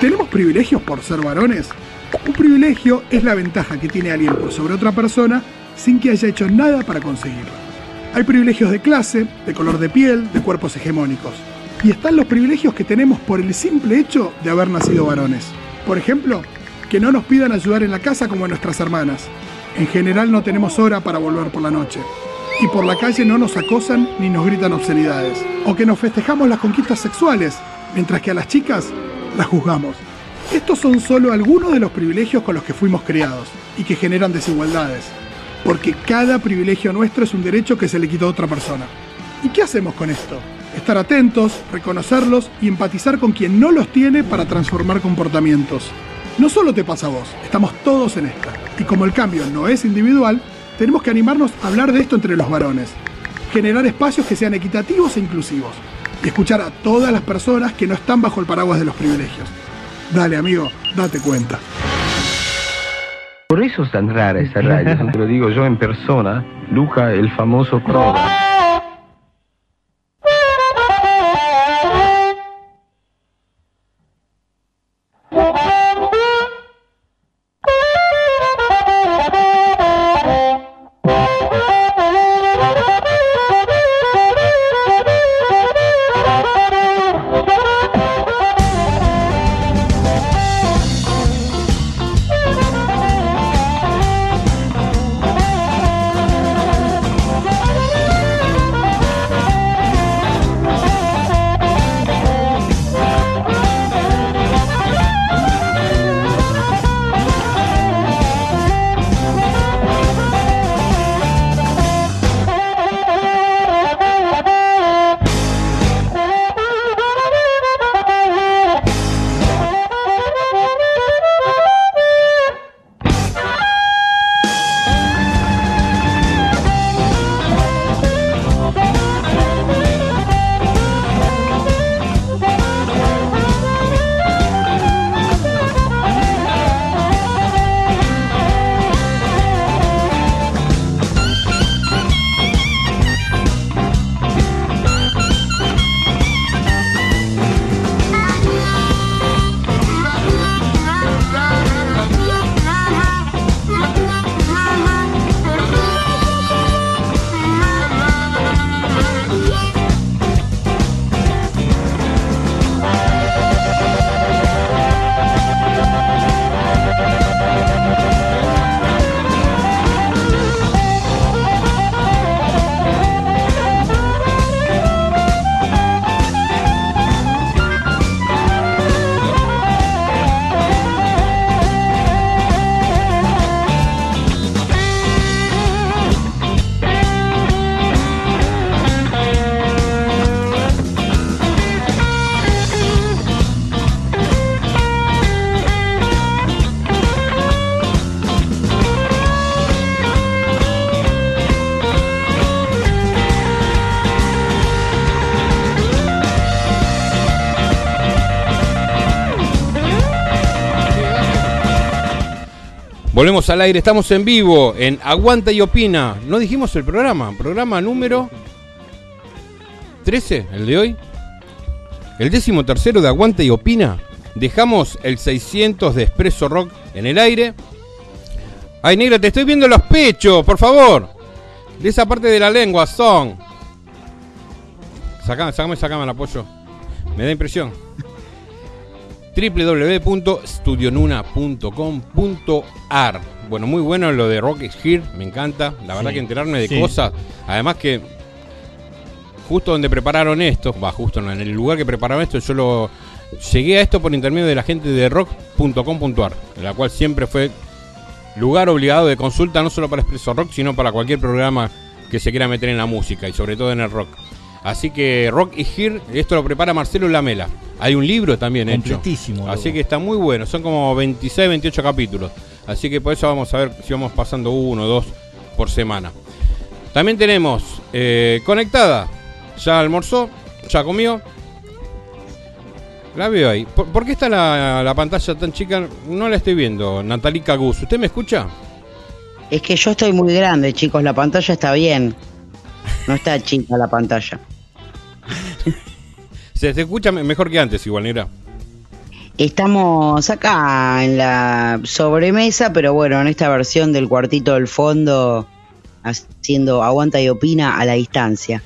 ¿Tenemos privilegios por ser varones? Un privilegio es la ventaja que tiene alguien por sobre otra persona sin que haya hecho nada para conseguirlo. Hay privilegios de clase, de color de piel, de cuerpos hegemónicos. Y están los privilegios que tenemos por el simple hecho de haber nacido varones. Por ejemplo, que no nos pidan ayudar en la casa como a nuestras hermanas. En general no tenemos hora para volver por la noche. Y por la calle no nos acosan ni nos gritan obscenidades. O que nos festejamos las conquistas sexuales, mientras que a las chicas la juzgamos. Estos son solo algunos de los privilegios con los que fuimos criados y que generan desigualdades, porque cada privilegio nuestro es un derecho que se le quitó a otra persona. ¿Y qué hacemos con esto? Estar atentos, reconocerlos y empatizar con quien no los tiene para transformar comportamientos. No solo te pasa a vos, estamos todos en esta. Y como el cambio no es individual, tenemos que animarnos a hablar de esto entre los varones. Generar espacios que sean equitativos e inclusivos y escuchar a todas las personas que no están bajo el paraguas de los privilegios. Dale, amigo, date cuenta. Por eso es tan rara esa radio, te lo digo yo en persona, Luca, el famoso Croda. Volvemos al aire, estamos en vivo en Aguanta y Opina. No dijimos el programa, programa número 13, el de hoy. El décimo tercero de Aguanta y Opina. Dejamos el 600 de Espresso Rock en el aire. Ay, negra, te estoy viendo los pechos, por favor. De esa parte de la lengua, son. Sacame, sacame, sacame el apoyo. Me da impresión www.studionuna.com.ar. Bueno, muy bueno lo de Rock is Here, me encanta. La verdad que enterarme de cosas. Además que justo donde prepararon esto, va, justo en el lugar que prepararon esto, yo lo llegué a esto por intermedio de la gente de rock.com.ar, la cual siempre fue lugar obligado de consulta no solo para Expreso Rock, sino para cualquier programa que se quiera meter en la música y sobre todo en el rock. Así que Rock is Here, esto lo prepara Marcelo Lamela. Hay un libro también hecho. Así que está muy bueno, son como 26, 28 capítulos. Así que por eso vamos a ver si vamos pasando uno o dos por semana. También tenemos eh, conectada, ya almorzó, ya comió. La veo ahí. ¿Por, qué está la, pantalla tan chica? No la estoy viendo. Natalica Gus, ¿usted me escucha? Es que yo estoy muy grande, chicos. La pantalla está bien. No está chica la pantalla. Se, escucha mejor que antes, igual, negra. Estamos acá en la sobremesa, pero bueno, en esta versión del cuartito del fondo, haciendo aguanta y opina a la distancia.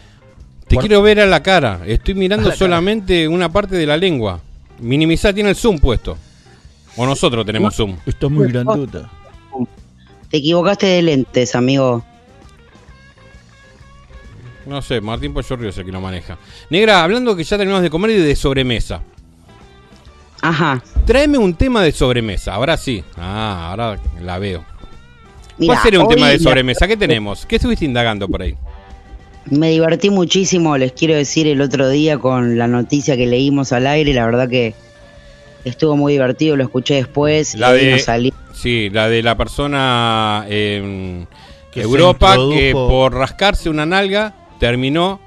Te quiero ver a la cara. Estoy mirando solamente una parte de la lengua. Minimizar tiene el zoom puesto. O nosotros tenemos zoom. Está muy grandota. Te equivocaste de lentes, amigo. No sé, Martín Pochorrio es el que lo maneja. Negra, hablando que ya terminamos de comer y de sobremesa. Ajá. Tráeme un tema de sobremesa. Ahora sí. Ah, ahora la veo. ¿Cuál sería un tema de sobremesa? ¿Qué tenemos? ¿Qué estuviste indagando por ahí? Me divertí muchísimo, les quiero decir, el otro día con la noticia que leímos al aire. La verdad que estuvo muy divertido, lo escuché después. La de- nos salió- Sí, la de la persona en Que se Europa que por rascarse una nalga terminó.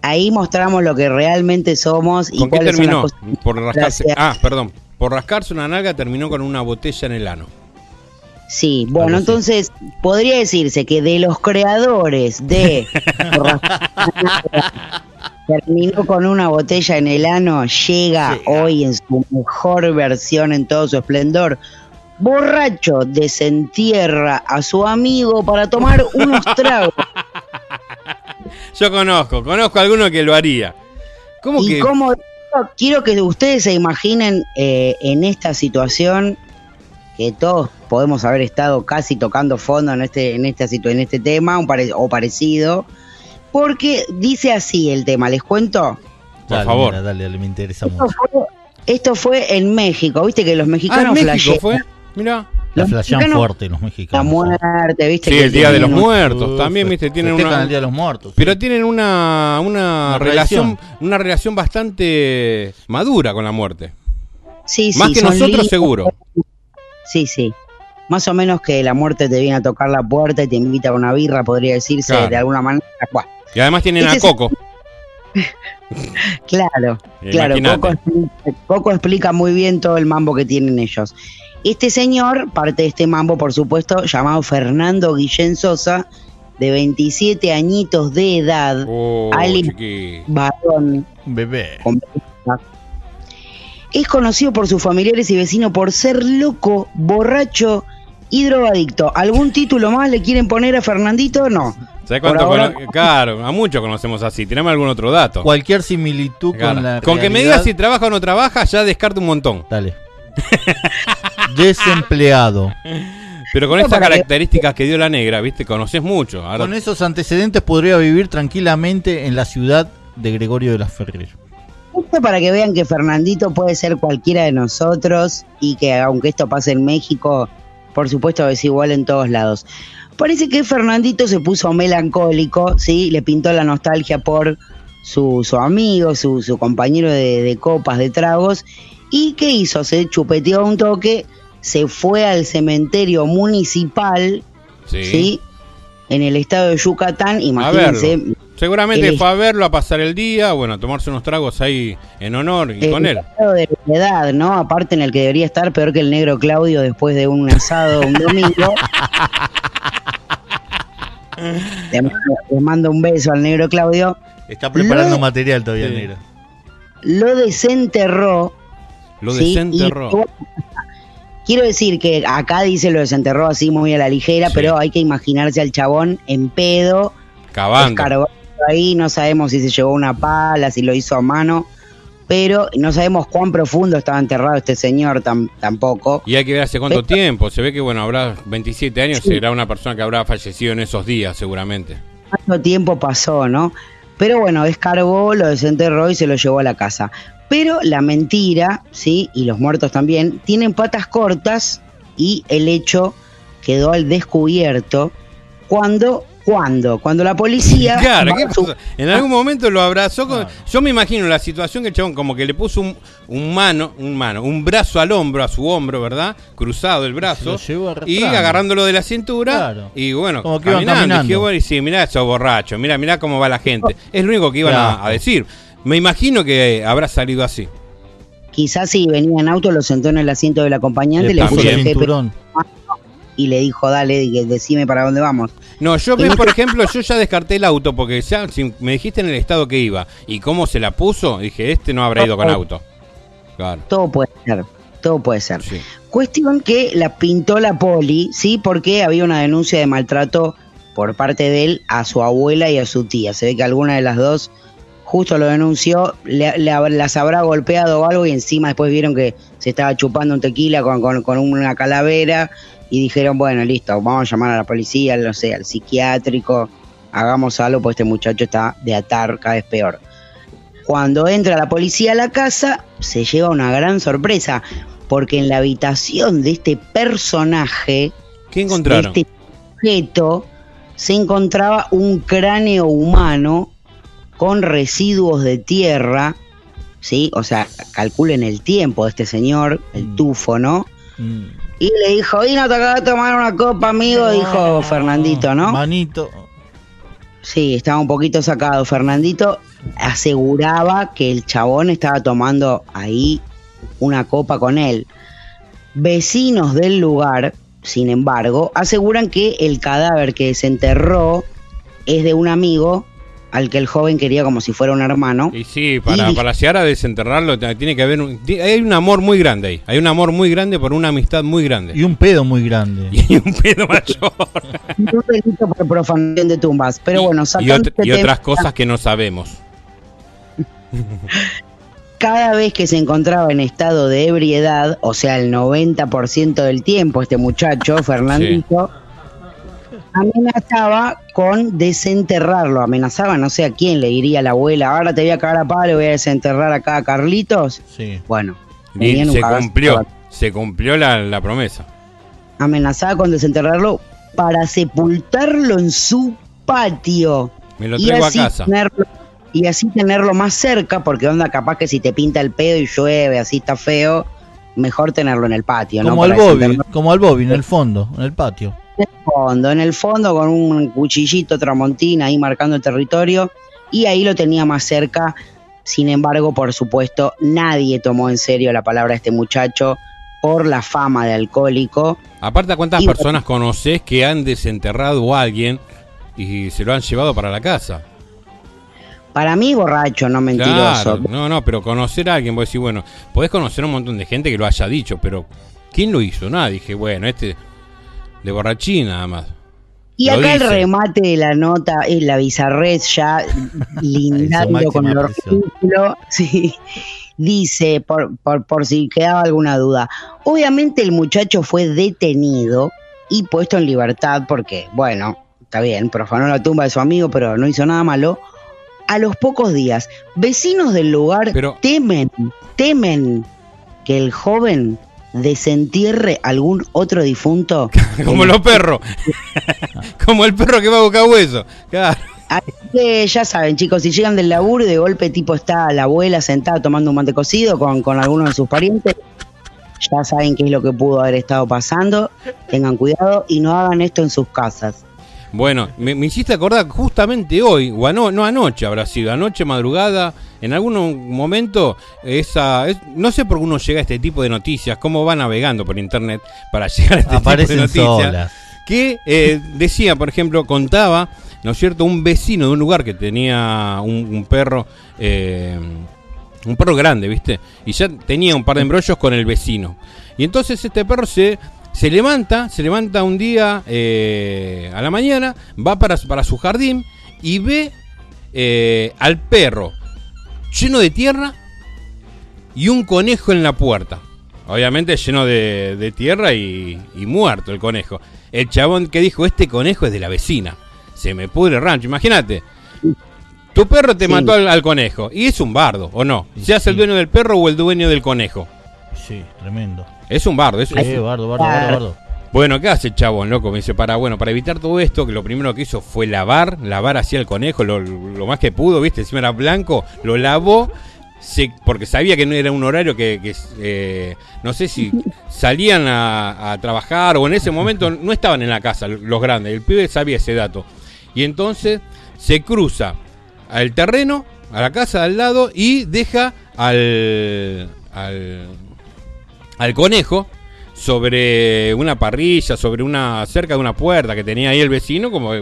Ahí mostramos lo que realmente somos y ¿Con qué terminó? Por rascarse. Gracias. Ah, perdón. Por rascarse una nalga terminó con una botella en el ano. Sí, bueno, entonces podría decirse que de los creadores de terminó con una botella en el ano, llega Llega. hoy en su mejor versión, en todo su esplendor. Borracho desentierra a su amigo para tomar unos tragos. Yo conozco, conozco a alguno que lo haría. ¿Cómo y que? como quiero que ustedes se imaginen eh, en esta situación que todos podemos haber estado casi tocando fondo en este en esta situ- en este tema un pare- o parecido porque dice así el tema les cuento Por Dale, favor. mira, dale, dale, me interesa esto mucho. fue, esto fue en México viste que los Ah, mexicanos en México flashean fue. Mira. La flashean mexicanos- fuerte los la mexicanos. muerte viste Sí, que el Día de los un- Muertos. Uf, También, viste, tienen una. el Día de los Muertos. Pero tienen una, una, Una relación, tradición. una relación bastante madura con la muerte. sí, sí, Más que nosotros, lindos. seguro. Sí, sí. Más o menos que la muerte te viene a tocar la puerta y te invita a una birra, podría decirse Claro. de alguna manera. Buah, Y además tienen a Coco. claro, claro. Coco explica muy bien todo el mambo que tienen ellos. Este señor, parte de este mambo, por supuesto, llamado Fernando Guillén Sosa, de 27 añitos de edad, Oh, varón, bebé. Es conocido por sus familiares y vecinos por ser loco, borracho y drogadicto. ¿Algún título más le quieren poner a Fernandito? No. ¿Sabes cuánto? ahora- Claro, a muchos conocemos así. Tenemos algún otro dato. Cualquier similitud Claro. con la Con que me digas si trabaja o no trabaja, ya descarto un montón. Dale. Desempleado. Pero con estas características que dio la negra, viste, conoces mucho. Ahora, Con esos antecedentes podría vivir tranquilamente en la ciudad de Gregorio de la Ferrer. Esto para que vean que Fernandito puede ser cualquiera de nosotros y que aunque esto pase en México, por supuesto es igual en todos lados. Parece que Fernandito se puso melancólico, ¿sí? Le pintó la nostalgia por su, su amigo, su, su compañero de, de copas, de tragos. ¿Y qué hizo? Se chupeteó un toque, se fue al cementerio municipal, sí. ¿sí? En el estado de Yucatán, A imagínense. verlo. Seguramente el- fue a verlo, a pasar el día, bueno, a tomarse unos tragos ahí en honor y con él. estado de la edad, ¿no? Aparte en el que debería estar peor que el negro Claudio después de un asado un domingo. le, mando, le mando un beso al negro Claudio. Está preparando Lo- material todavía, Sí. negro. Lo desenterró. Lo ¿sí? desenterró. Y- quiero decir que acá dice lo desenterró así muy a la ligera, Sí. pero hay que imaginarse al chabón en pedo, Cavando. ahí, no sabemos si se llevó una pala, si lo hizo a mano, pero no sabemos cuán profundo estaba enterrado este señor tam- tampoco. Y hay que ver hace cuánto Pero- tiempo. Se ve que, bueno, habrá 27 años, Sí. será una persona que habrá fallecido en esos días, seguramente. cuánto tiempo pasó, ¿no? Pero bueno, descargó, lo desenterró y se lo llevó a la casa. Pero la mentira, ¿sí? Y los muertos también, tienen patas cortas y el hecho quedó al descubierto cuando, cuando, cuando la policía... Claro. En algún momento lo abrazó. con- Claro. Yo me imagino la situación que el chabón como que le puso un, un mano, un mano, un brazo al hombro, a su hombro, ¿verdad? Cruzado el brazo. Y agándolo de la cintura. Claro. Y bueno, Como que iban caminando. caminando. Dije, bueno, y sí, mirá esos borrachos, mirá, mirá cómo va la gente. Es lo único que iban a decir. Me imagino que habrá salido así. Quizás si venía en auto, lo sentó en el asiento del acompañe Le le puso el cinturón. y le dijo, dale, decime para dónde vamos. No, yo, por ejemplo, yo ya descarté el auto porque ya, si me dijiste en el estado que iba y cómo se la puso, dije, este no habrá ido con auto. Claro. Todo puede ser, todo puede ser. Cuestión que la pintó la poli, ¿sí? Porque había una denuncia de maltrato por parte de él a su abuela y a su tía. Se ve que alguna de las dos justo lo denunció, le, las habrá golpeado o algo y encima después vieron que se estaba chupando un tequila con, con, una calavera y dijeron, bueno, listo, vamos a llamar a la policía, no sé, al psiquiátrico, hagamos algo, pues este muchacho está de atar cada vez peor. Cuando entra la policía a la casa, se lleva una gran sorpresa, porque en la habitación de este personaje, ¿qué encontraron? De este sujeto, se encontraba un cráneo humano con residuos de tierra, ¿sí? O sea, calculen el tiempo de este señor, el mm. tufo, ¿no? Mm. Y le dijo, y no te acabas de tomar una copa, amigo, dijo Fernandito, ¿no? Manito. Sí, estaba un poquito sacado. Fernandito aseguraba que el chabón estaba tomando ahí una copa con él. Vecinos del lugar, sin embargo, aseguran que el cadáver que se enterró es de un amigo al que el joven quería como si fuera un hermano. Y sí, para, para llegar a desenterrarlo tiene que haber un, hay un amor muy grande ahí, hay un amor muy grande por una amistad muy grande. Y un pedo muy grande. Y un pedo mayor. un delito por profanación de tumbas, pero bueno, y, y otras cosas que no sabemos. Cada vez que se encontraba en estado de ebriedad, o sea, el 90% del tiempo, este muchacho, Fernandito, amenazaba con desenterrarlo. Amenazaba, no sé a quién le diría la abuela, ahora te voy a cagar a palo, voy a desenterrar acá a Carlitos. Sí. Bueno, se cumplió, se cumplió la, promesa. Amenazaba con desenterrarlo para sepultarlo en su patio. Me lo traigo a casa. y así tenerlo más cerca, porque onda capaz que si te pinta el pedo y llueve, así está feo, mejor tenerlo en el patio. Como al Bobby, como al Bobby, en el fondo, en el patio. Fondo, en el fondo con un cuchillito tramontina ahí marcando el territorio y ahí lo tenía más cerca. Sin embargo, por supuesto, nadie tomó en serio la palabra de este muchacho por la fama de alcohólico. Aparte, ¿cuántas personas conoces que han desenterrado a alguien y se lo han llevado para la casa? Para mí, borracho, no mentiroso. no, no, pero conocer a alguien, vos decís, bueno, podés conocer a un montón de gente que lo haya dicho, pero ¿quién lo hizo? Nada, dije, bueno, este de borrachín nada más. Y acá el remate de la nota es la bizarrez ya lindando con el artículo. Sí. Dice, por, por, por si quedaba alguna duda, obviamente el muchacho fue detenido y puesto en libertad porque, bueno, está bien, profanó la tumba de su amigo, pero no hizo nada malo. A los pocos días, vecinos del lugar temen, temen que el joven desentierre algún otro difunto. Como los perros. Como el perro que va a buscar hueso. Claro. Así que ya saben, chicos, si llegan del laburo y de golpe tipo está la abuela sentada tomando un mate cocido con, con alguno de sus parientes, ya saben qué es lo que pudo haber estado pasando. Tengan cuidado y no hagan esto en sus casas. Bueno, me, hiciste acordar justamente hoy, o no anoche habrá sido, anoche madrugada, en algún momento, esa, no sé por qué uno llega a este tipo de noticias, cómo va navegando por internet para llegar a este tipo de noticias. Que eh, decía, por ejemplo, contaba, ¿no es cierto?, un vecino de un lugar que tenía un, perro, eh, un perro grande, ¿viste? Y ya tenía un par de embrollos con el vecino. Y entonces este perro se se levanta, se levanta un día eh, a la mañana, va para, para su jardín y ve eh, al perro lleno de tierra y un conejo en la puerta. Obviamente lleno de, tierra y, muerto el conejo. El chabón que dijo, este conejo es de la vecina. Se me pudre el rancho. Imagínate. Tu perro te mató al, conejo. Y es un bardo, ¿o no? ¿Se hace el dueño del perro o el dueño del conejo? Sí, tremendo. Es un bardo, es un... bardo, bardo, bardo, Bueno, ¿qué hace el chabón, loco? Me dice, para, bueno, para evitar todo esto, que lo primero que hizo fue lavar, lavar así el conejo, lo, más que pudo, ¿viste? Encima era blanco, lo lavó, porque sabía que no era un horario que, eh, no sé si salían a, trabajar o en ese momento no estaban en la casa los grandes, el pibe sabía ese dato. Y entonces se cruza al terreno, a la casa de al lado y deja al, al al conejo sobre una parrilla, sobre una cerca de una puerta que tenía ahí el vecino, como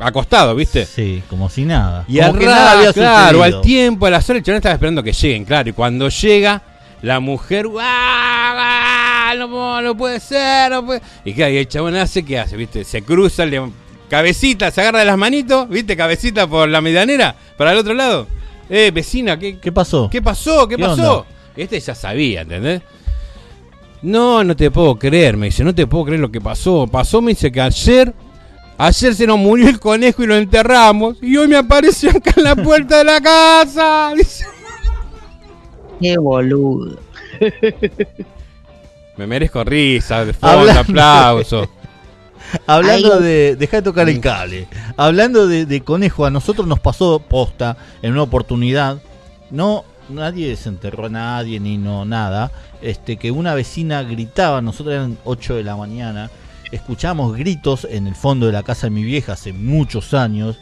acostado, ¿viste? Sí, como si nada. Y como al que rato, nada había claro, al tiempo, a las horas, el chabón estaba esperando que lleguen, claro. Y cuando llega, la mujer, ¡ah! ah, No, no puede ser, no puede. Y claro, y el chabón hace, ¿qué hace? ¿Viste? Se cruza, le, cabecita, se agarra de las manitos, ¿viste? Cabecita por la medianera, para el otro lado. Eh, vecina, ¿qué, ¿Qué pasó? ¿Qué pasó? ¿Qué, ¿Qué pasó? onda? Este ya sabía, ¿entendés? No, no te puedo creer, me dice, no te puedo creer lo que pasó. Pasó, me dice que ayer, ayer se nos murió el conejo y lo enterramos. Y hoy me apareció acá en la puerta de la casa. Dice, Qué boludo. me merezco risa, de fondo, Hablando- aplauso. Hablando de. Deja de tocar el cable. Hablando de, de conejo, a nosotros nos pasó posta en una oportunidad. No, nadie se enterró a nadie ni no nada. Este, que una vecina gritaba, nosotros eran 8 de la mañana. Escuchamos gritos en el fondo de la casa de mi vieja hace muchos años.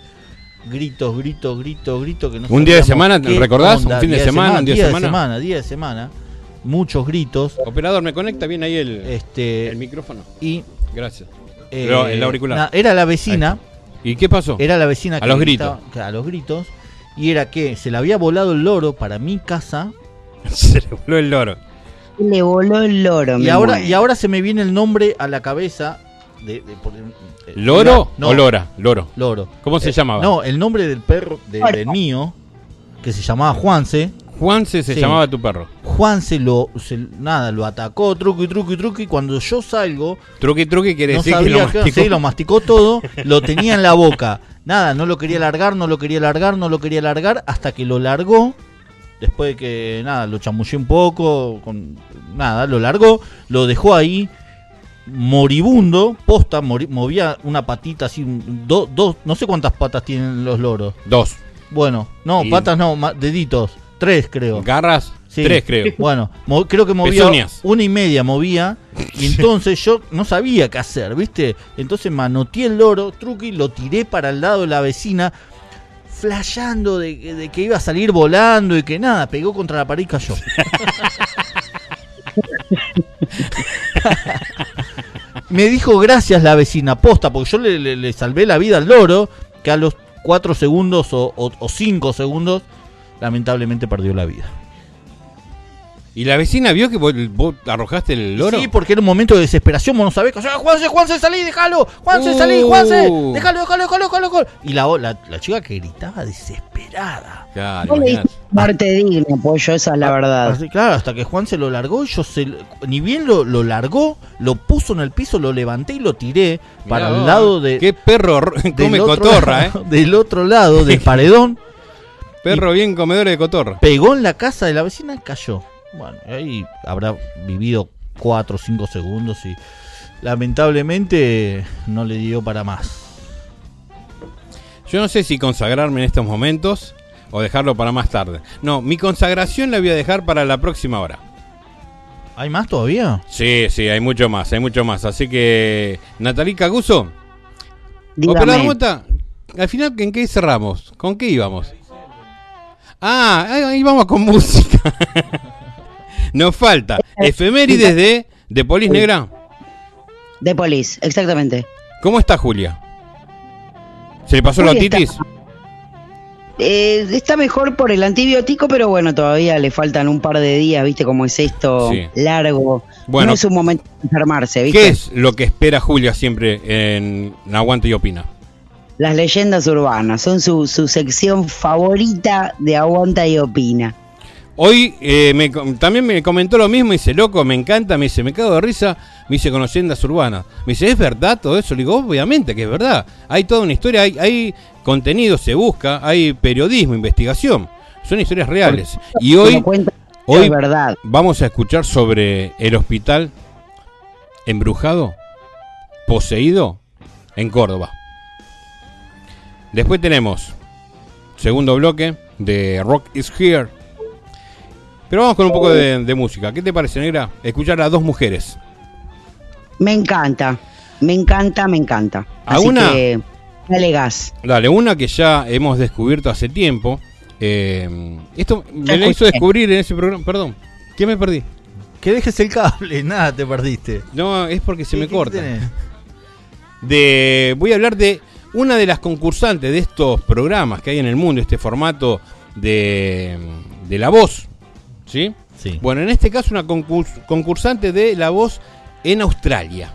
Gritos, gritos, gritos, gritos. Que no Un día de semana, qué ¿recordás? onda. Un fin de semana, un día de semana. de semana, día de semana. Muchos gritos. Operador, ¿me conecta bien ahí el, Este, el micrófono? y Gracias. eh, Pero el auricular. na- era la vecina. ¿Y qué pasó? Era la vecina A que los gritaba- que a los gritos. Y era que se le había volado el loro para mi casa. Se le voló el loro. Le voló el loro. Y ahora, y ahora se me viene el nombre a la cabeza. De, de- por- eh, ¿Loro no, o Lora? Loro. Loro. ¿Cómo se Eh, llamaba? No, el nombre del perro, de- del mío, que se llamaba Juanse. Juanse se Sí. llamaba tu perro. Juanse lo, se- nada, lo atacó, truqui, truqui, truqui. y Cuando yo salgo, Truqui, truqui quiere no decir que sabía lo qué masticó. sí, lo masticó todo, lo tenía en la boca. Nada, no lo quería largar, no lo quería largar, no lo quería largar, hasta que lo largó. Después de que, nada, lo chamullé un poco, con, nada, lo largó, lo dejó ahí, moribundo, posta, mori- movía una patita así, un- do- dos, no sé cuántas patas tienen los loros. Dos. Bueno, no, Y- patas no, deditos, tres creo. Garras, Sí. tres creo. Bueno, creo que movía Pezuñas. una y media movía. Y entonces yo no sabía qué hacer, ¿viste? Entonces manoteé el loro, truqui, lo tiré para el lado de la vecina, flasheando de, que- de que iba a salir volando y que nada, pegó contra la pared y cayó. Me dijo gracias la vecina, posta, porque yo le, le- le salvé la vida al loro, que a los 4 segundos o 5 segundos, lamentablemente perdió la vida. ¿Y la vecina vio que vos, vos arrojaste el loro? Sí, porque era un momento de desesperación, vos no sabés, que, "Ah, Juanse, Juanse, salí, déjalo, Juanse, Uh. salí, Juanse, déjalo, déjalo, déjalo, déjalo, déjalo". Y la, la, la chica que gritaba desesperada. Claro, No le muerte digna, pollo, esa es la verdad. Así, claro, hasta que Juan se lo largó, y yo se, ni bien lo, lo largó, lo puso en el piso, lo levanté y lo tiré para Mirá el vos, lado de... Qué perro come cotorra, ¿eh? Del otro lado del paredón, Perro bien comedor de cotorra. pegó en la casa de la vecina y cayó. Bueno, ahí habrá vivido 4 o 5 segundos y lamentablemente no le dio para más. Yo no sé si consagrarme en estos momentos o dejarlo para más tarde. No, mi consagración la voy a dejar para la próxima hora. ¿Hay más todavía? Sí, sí, hay mucho más, hay mucho más. Así que, Natalí Caguso. Operador Mota, al final, ¿en qué cerramos? ¿Con qué íbamos? Ah, vamos con música. Nos falta efemérides de, de Polis Negra. De Polis, exactamente. ¿Cómo está Julia? ¿Se le pasó la Julia está- otitis? Eh, está mejor por el antibiótico, pero bueno, todavía le faltan un par de días, ¿viste? Como es esto Sí. largo. Bueno. no es un momento de enfermarse, ¿viste? ¿Qué es lo que espera Julia siempre en Aguante y Opina? Las leyendas urbanas son su, su sección favorita de Aguanta y Opina. Hoy eh, me también me comentó lo mismo, dice, loco, me encanta, me dice, me cago de risa, me dice, con leyendas urbanas. Me dice, ¿es verdad todo eso? Le digo, obviamente que es verdad. Hay toda una historia, hay, hay contenido, se busca, hay periodismo, investigación. Son historias reales. Y hoy hoy- verdad. vamos a escuchar sobre el hospital embrujado, poseído, en Córdoba. Después tenemos segundo bloque de Rock is Here. Pero vamos con un poco de, de música. ¿Qué te parece, negra? Escuchar a dos mujeres. Me encanta, me encanta, me encanta. ¿A Así una? que, dale gas. Dale, una que ya hemos descubierto hace tiempo. Eh, esto me la hizo descubrir en ese programa. Perdón, ¿qué me perdí? Que dejes el cable, nada, te perdiste. No, es porque se ¿Qué- me corta. tenés? de voy a hablar de una de las concursantes de estos programas que hay en el mundo, este formato de, de La Voz. ¿Sí? Sí. Bueno, en este caso una concurs- concursante de La Voz en Australia.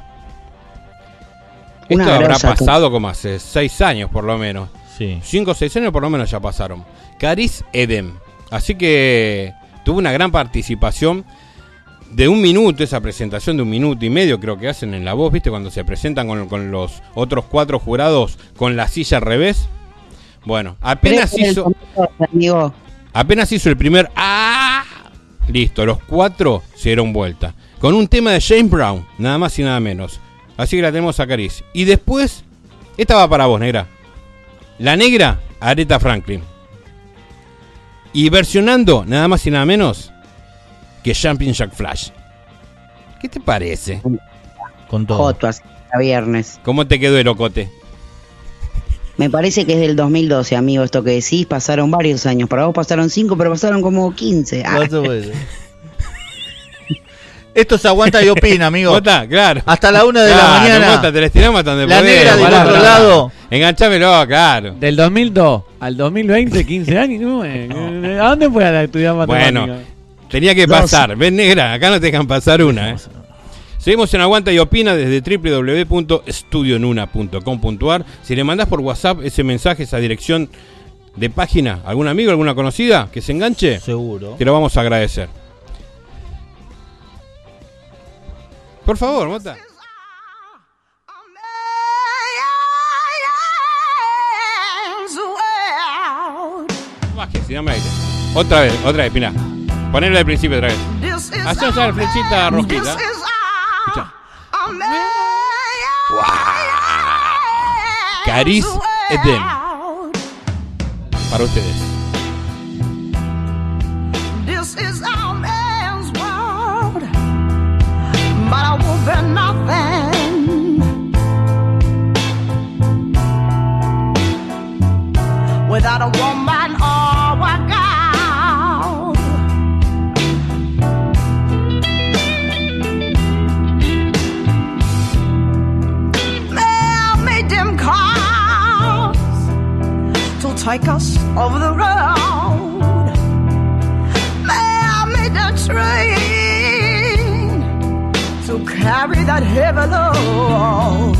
Una Esto habrá pasado como hace seis años por lo menos. Sí. Cinco o seis años por lo menos ya pasaron. Caris Edem. Así que tuvo una gran participación de un minuto, esa presentación de un minuto y medio creo que hacen en la voz, ¿viste? Cuando se presentan con, con los otros cuatro jurados con la silla al revés. Bueno, apenas hizo, amigo, apenas hizo el primer ¡Ah! Listo, los cuatro se dieron vuelta. Con un tema de James Brown, nada más y nada menos. Así que la tenemos a Caris. Y después, esta va para vos, negra. La negra, Aretha Franklin. Y versionando, nada más y nada menos, que Jumping Jack Flash. ¿Qué te parece? Con todo. Joto, así, a viernes. ¿Cómo te quedó el ocote? Me parece que es del 2012, amigo, esto que decís. Pasaron varios años. Para vos pasaron 5, pero pasaron como 15. Ah. Esto se aguanta y opina, amigo. ¿Mota? Claro. Hasta la una de la Claro, mañana. Mota, te la estiramos hasta donde La podés, negra del pará, otro pará. lado. Enganchámelo, claro. Del 2002 al 2020, 15 años. ¿no? ¿A dónde fue a estudiar matemáticas? Bueno, tenía que Dos. pasar. Ven, negra, acá no te dejan pasar una, ¿eh? Seguimos en Aguanta y Opina desde www.estudionuna.com.ar. Si le mandás por WhatsApp ese mensaje, esa dirección de página, algún amigo, alguna conocida que se enganche, Seguro. te lo vamos a agradecer. Por favor, Mota. Baje, si dame aire. Otra vez, otra vez, Pina. Ponelo al principio otra vez. Hacemos la flechita rojita. Escucha. Caris Edem. Para ustedes. This is our man's world, but I won't be nothing without a take us over the road. Mail me the train to carry that heavy load.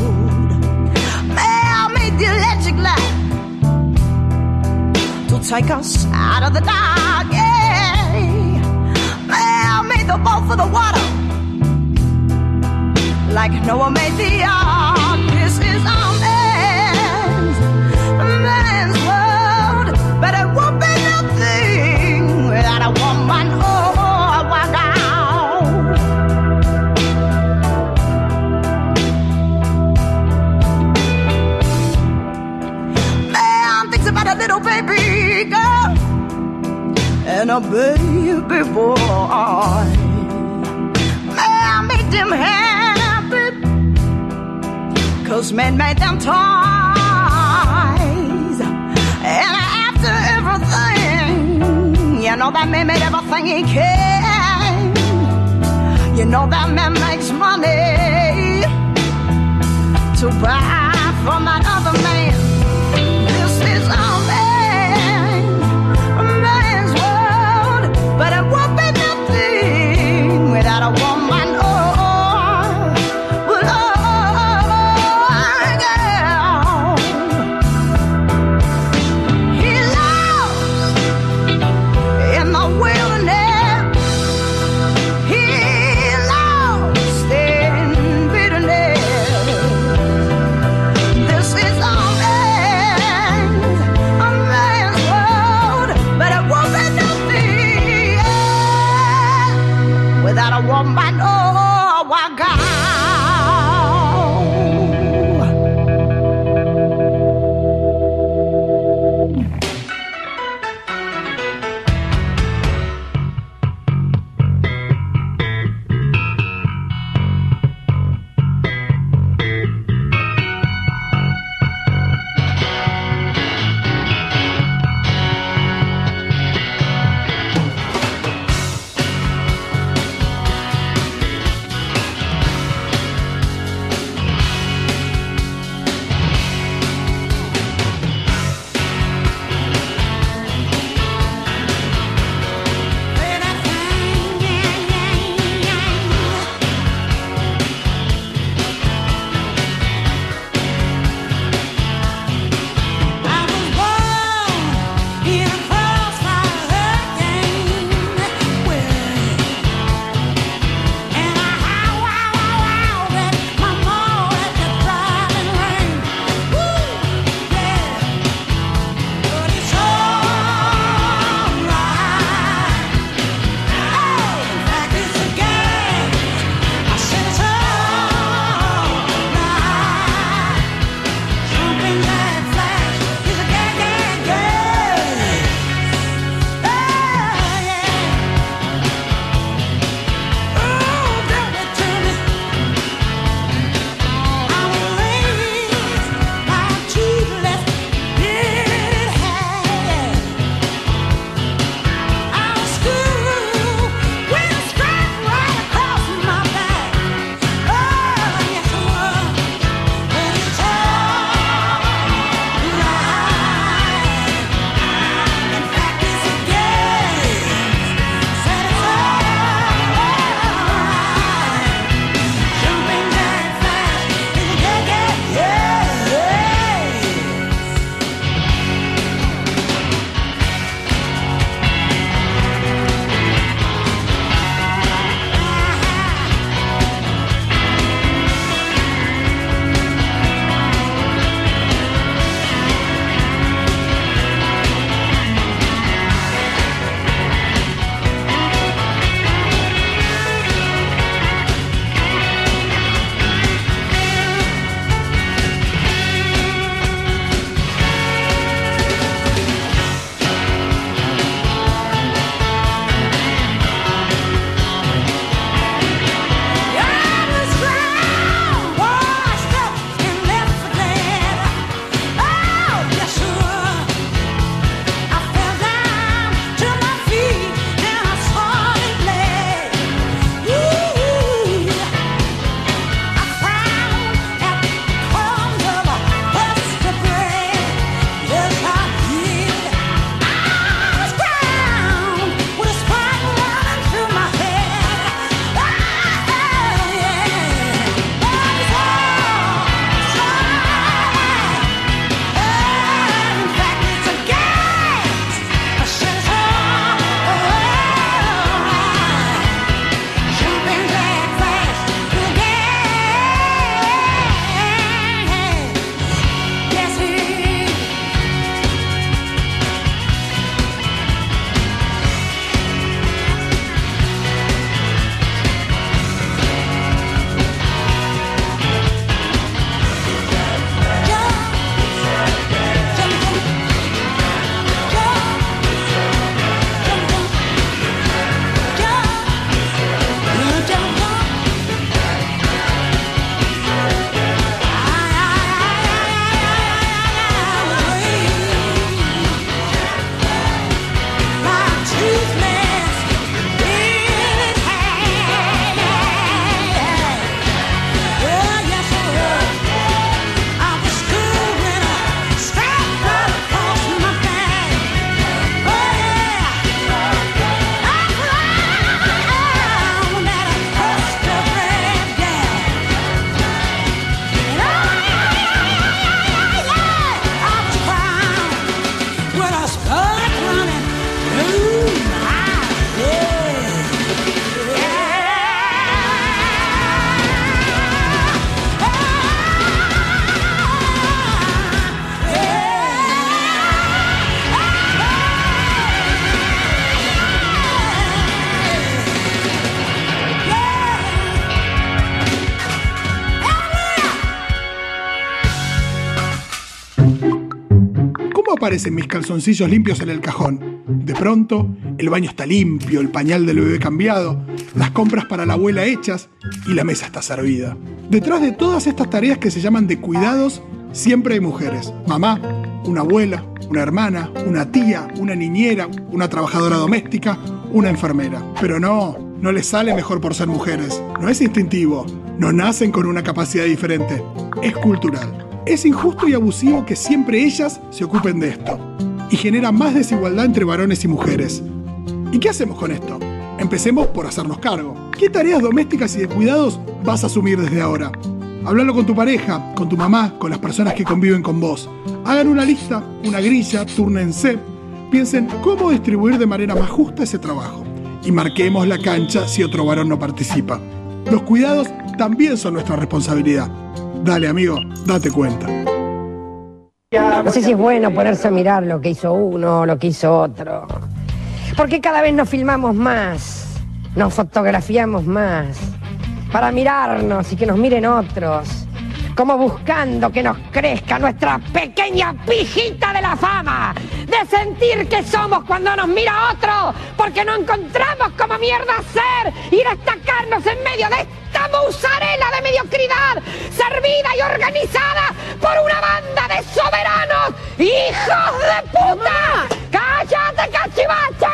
Mail me the electric light to take us out of the dark. Yeah. Mail me the boat for the water like Noah made the ark. This is our and a baby boy. Man made them happy Cause man made them toys And after everything You know that man made everything he can You know that man makes money To buy from that other aparecen mis calzoncillos limpios en el cajón. De pronto, el baño está limpio, el pañal del bebé cambiado, las compras para la abuela hechas y la mesa está servida. Detrás de todas estas tareas que se llaman de cuidados, siempre hay mujeres. Mamá, una abuela, una hermana, una tía, una niñera, una trabajadora doméstica, una enfermera. Pero no, no les sale mejor por ser mujeres. No es instintivo. No nacen con una capacidad diferente. Es cultural. Es injusto y abusivo que siempre ellas se ocupen de esto. Y genera más desigualdad entre varones y mujeres. ¿Y qué hacemos con esto? Empecemos por hacernos cargo. ¿Qué tareas domésticas y de cuidados vas a asumir desde ahora? Háblalo con tu pareja, con tu mamá, con las personas que conviven con vos. Hagan una lista, una grilla, turnense. Piensen cómo distribuir de manera más justa ese trabajo. Y marquemos la cancha si otro varón no participa. Los cuidados también son nuestra responsabilidad. Dale, amigo, date cuenta. No sé si es bueno ponerse a mirar lo que hizo uno, lo que hizo otro. Porque cada vez nos filmamos más, nos fotografiamos más, para mirarnos y que nos miren otros, como buscando que nos crezca nuestra pequeña pijita de la fama, de sentir que somos cuando nos mira otro, porque no encontramos como mierda ser y destacarnos en medio de esta musarela de mediocridad, servida y organizada por una banda de soberanos, hijos de puta. ¡Cállate, cachivache!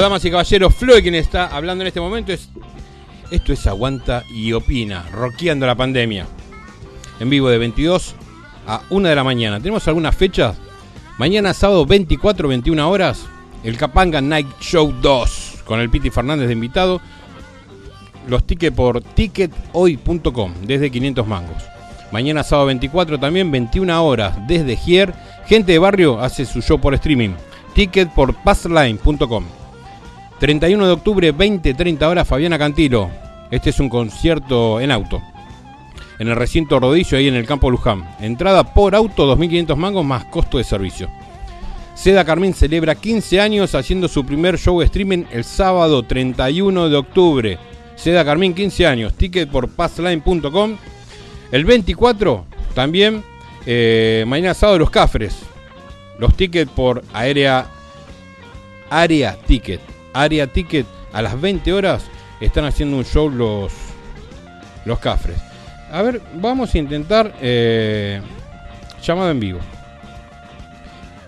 Damas y caballeros. Floyd quien está hablando en este momento es. Esto es Aguanta y Opina, roqueando la pandemia. En vivo de 22 a 1 de la mañana. ¿Tenemos algunas fechas? Mañana sábado 24, 21 horas, el Capanga Night Show 2, con el Piti Fernández de invitado. Los tickets por tickethoy.com, desde 500 mangos. Mañana sábado 24 también, 21 horas, desde Gier. Gente de barrio hace su show por streaming. Ticket por passline.com. 31 de octubre, 20-30 horas, Fabiana Cantilo. Este es un concierto en auto. En el recinto Rodillo, ahí en el campo Luján. Entrada por auto, 2.500 mangos más costo de servicio. Seda Carmín celebra 15 años haciendo su primer show streaming el sábado 31 de octubre. Seda Carmín, 15 años. Ticket por passline.com. El 24, también, eh, mañana sábado, los Cafres. Los tickets por aérea. Área Ticket. Área Ticket a las 20 horas están haciendo un show los. Los Cafres. A ver, vamos a intentar. Eh, llamada en vivo.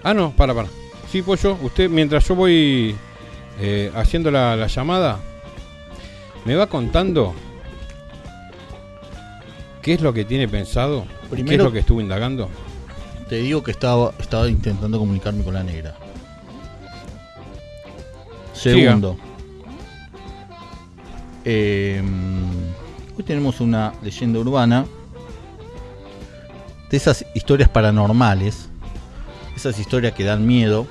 Ah, no, para, para. Sí, pollo, usted, mientras yo voy eh, haciendo la, la llamada, me va contando qué es lo que tiene pensado, qué es Primero- lo que estuvo indagando. Te digo que estaba, estaba intentando comunicarme con la negra. Segundo. eh, hoy tenemos una leyenda urbana de esas historias paranormales, esas historias que dan miedo.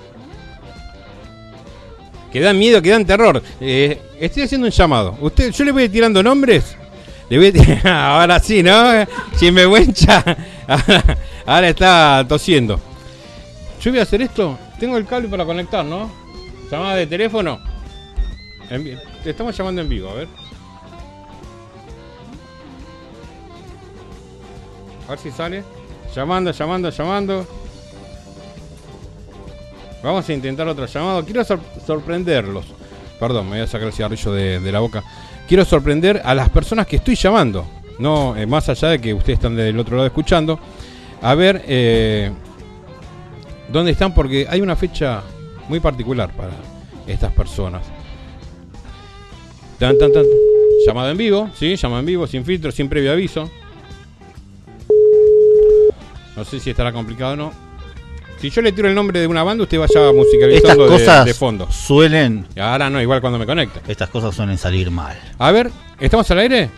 Que dan miedo, que dan terror. Eh, estoy haciendo un llamado. Usted, yo le voy tirando nombres. Le voy a tirar- ahora sí, ¿no? Sinvergüenza. Ahora, ahora está tosiendo. Yo voy a hacer esto. Tengo el cable para conectar, ¿no? Llamada de teléfono. Te estamos llamando en vivo, a ver. A ver si sale. Llamando, llamando, llamando. Vamos a intentar otro llamado. Quiero sor- sorprenderlos. Perdón, me voy a sacar el cigarrillo de, de la boca. Quiero sorprender a las personas que estoy llamando. No, eh, más allá de que ustedes están del otro lado escuchando. A ver eh, dónde están, porque hay una fecha muy particular para estas personas. Tan, tan, tan. Llamado en vivo, sí, llamado en vivo, sin filtro, sin previo aviso. No sé si estará complicado o no. Si yo le tiro el nombre de una banda, usted vaya Estas musicalizando de, cosas de fondo. suelen. Y ahora no, igual cuando me conecte. Estas cosas suelen salir mal. A ver, ¿estamos al aire?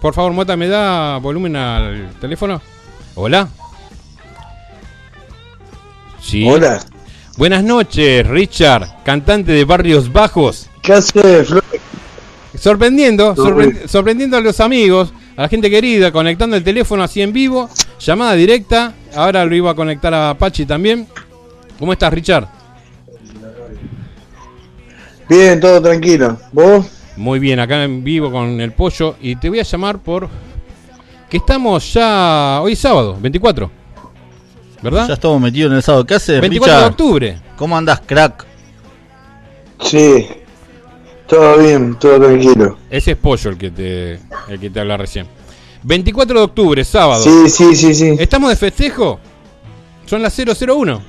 Por favor, Mota, ¿me da volumen al teléfono? Hola. Sí. Hola. Buenas noches, Richard, cantante de Barrios Bajos. ¿Qué hace, Flor? Sorprendiendo, sorpre- sorprendiendo a los amigos, a la gente querida, conectando el teléfono así en vivo, llamada directa. Ahora lo iba a conectar a Pachi también. ¿Cómo estás, Richard? Bien, todo tranquilo. ¿Vos? Muy bien, acá en vivo con el pollo. Y te voy a llamar por. Que estamos ya. Hoy es sábado, 24. ¿Verdad? Ya estamos metidos en el sábado. ¿Qué haces, 24 de octubre. ¿Cómo andás, crack? Sí. Todo bien, todo tranquilo. Ese es pollo el que te, el que te habla recién. 24 de octubre, sábado. Sí, sí, sí, sí. ¿Estamos de festejo? Son las 001.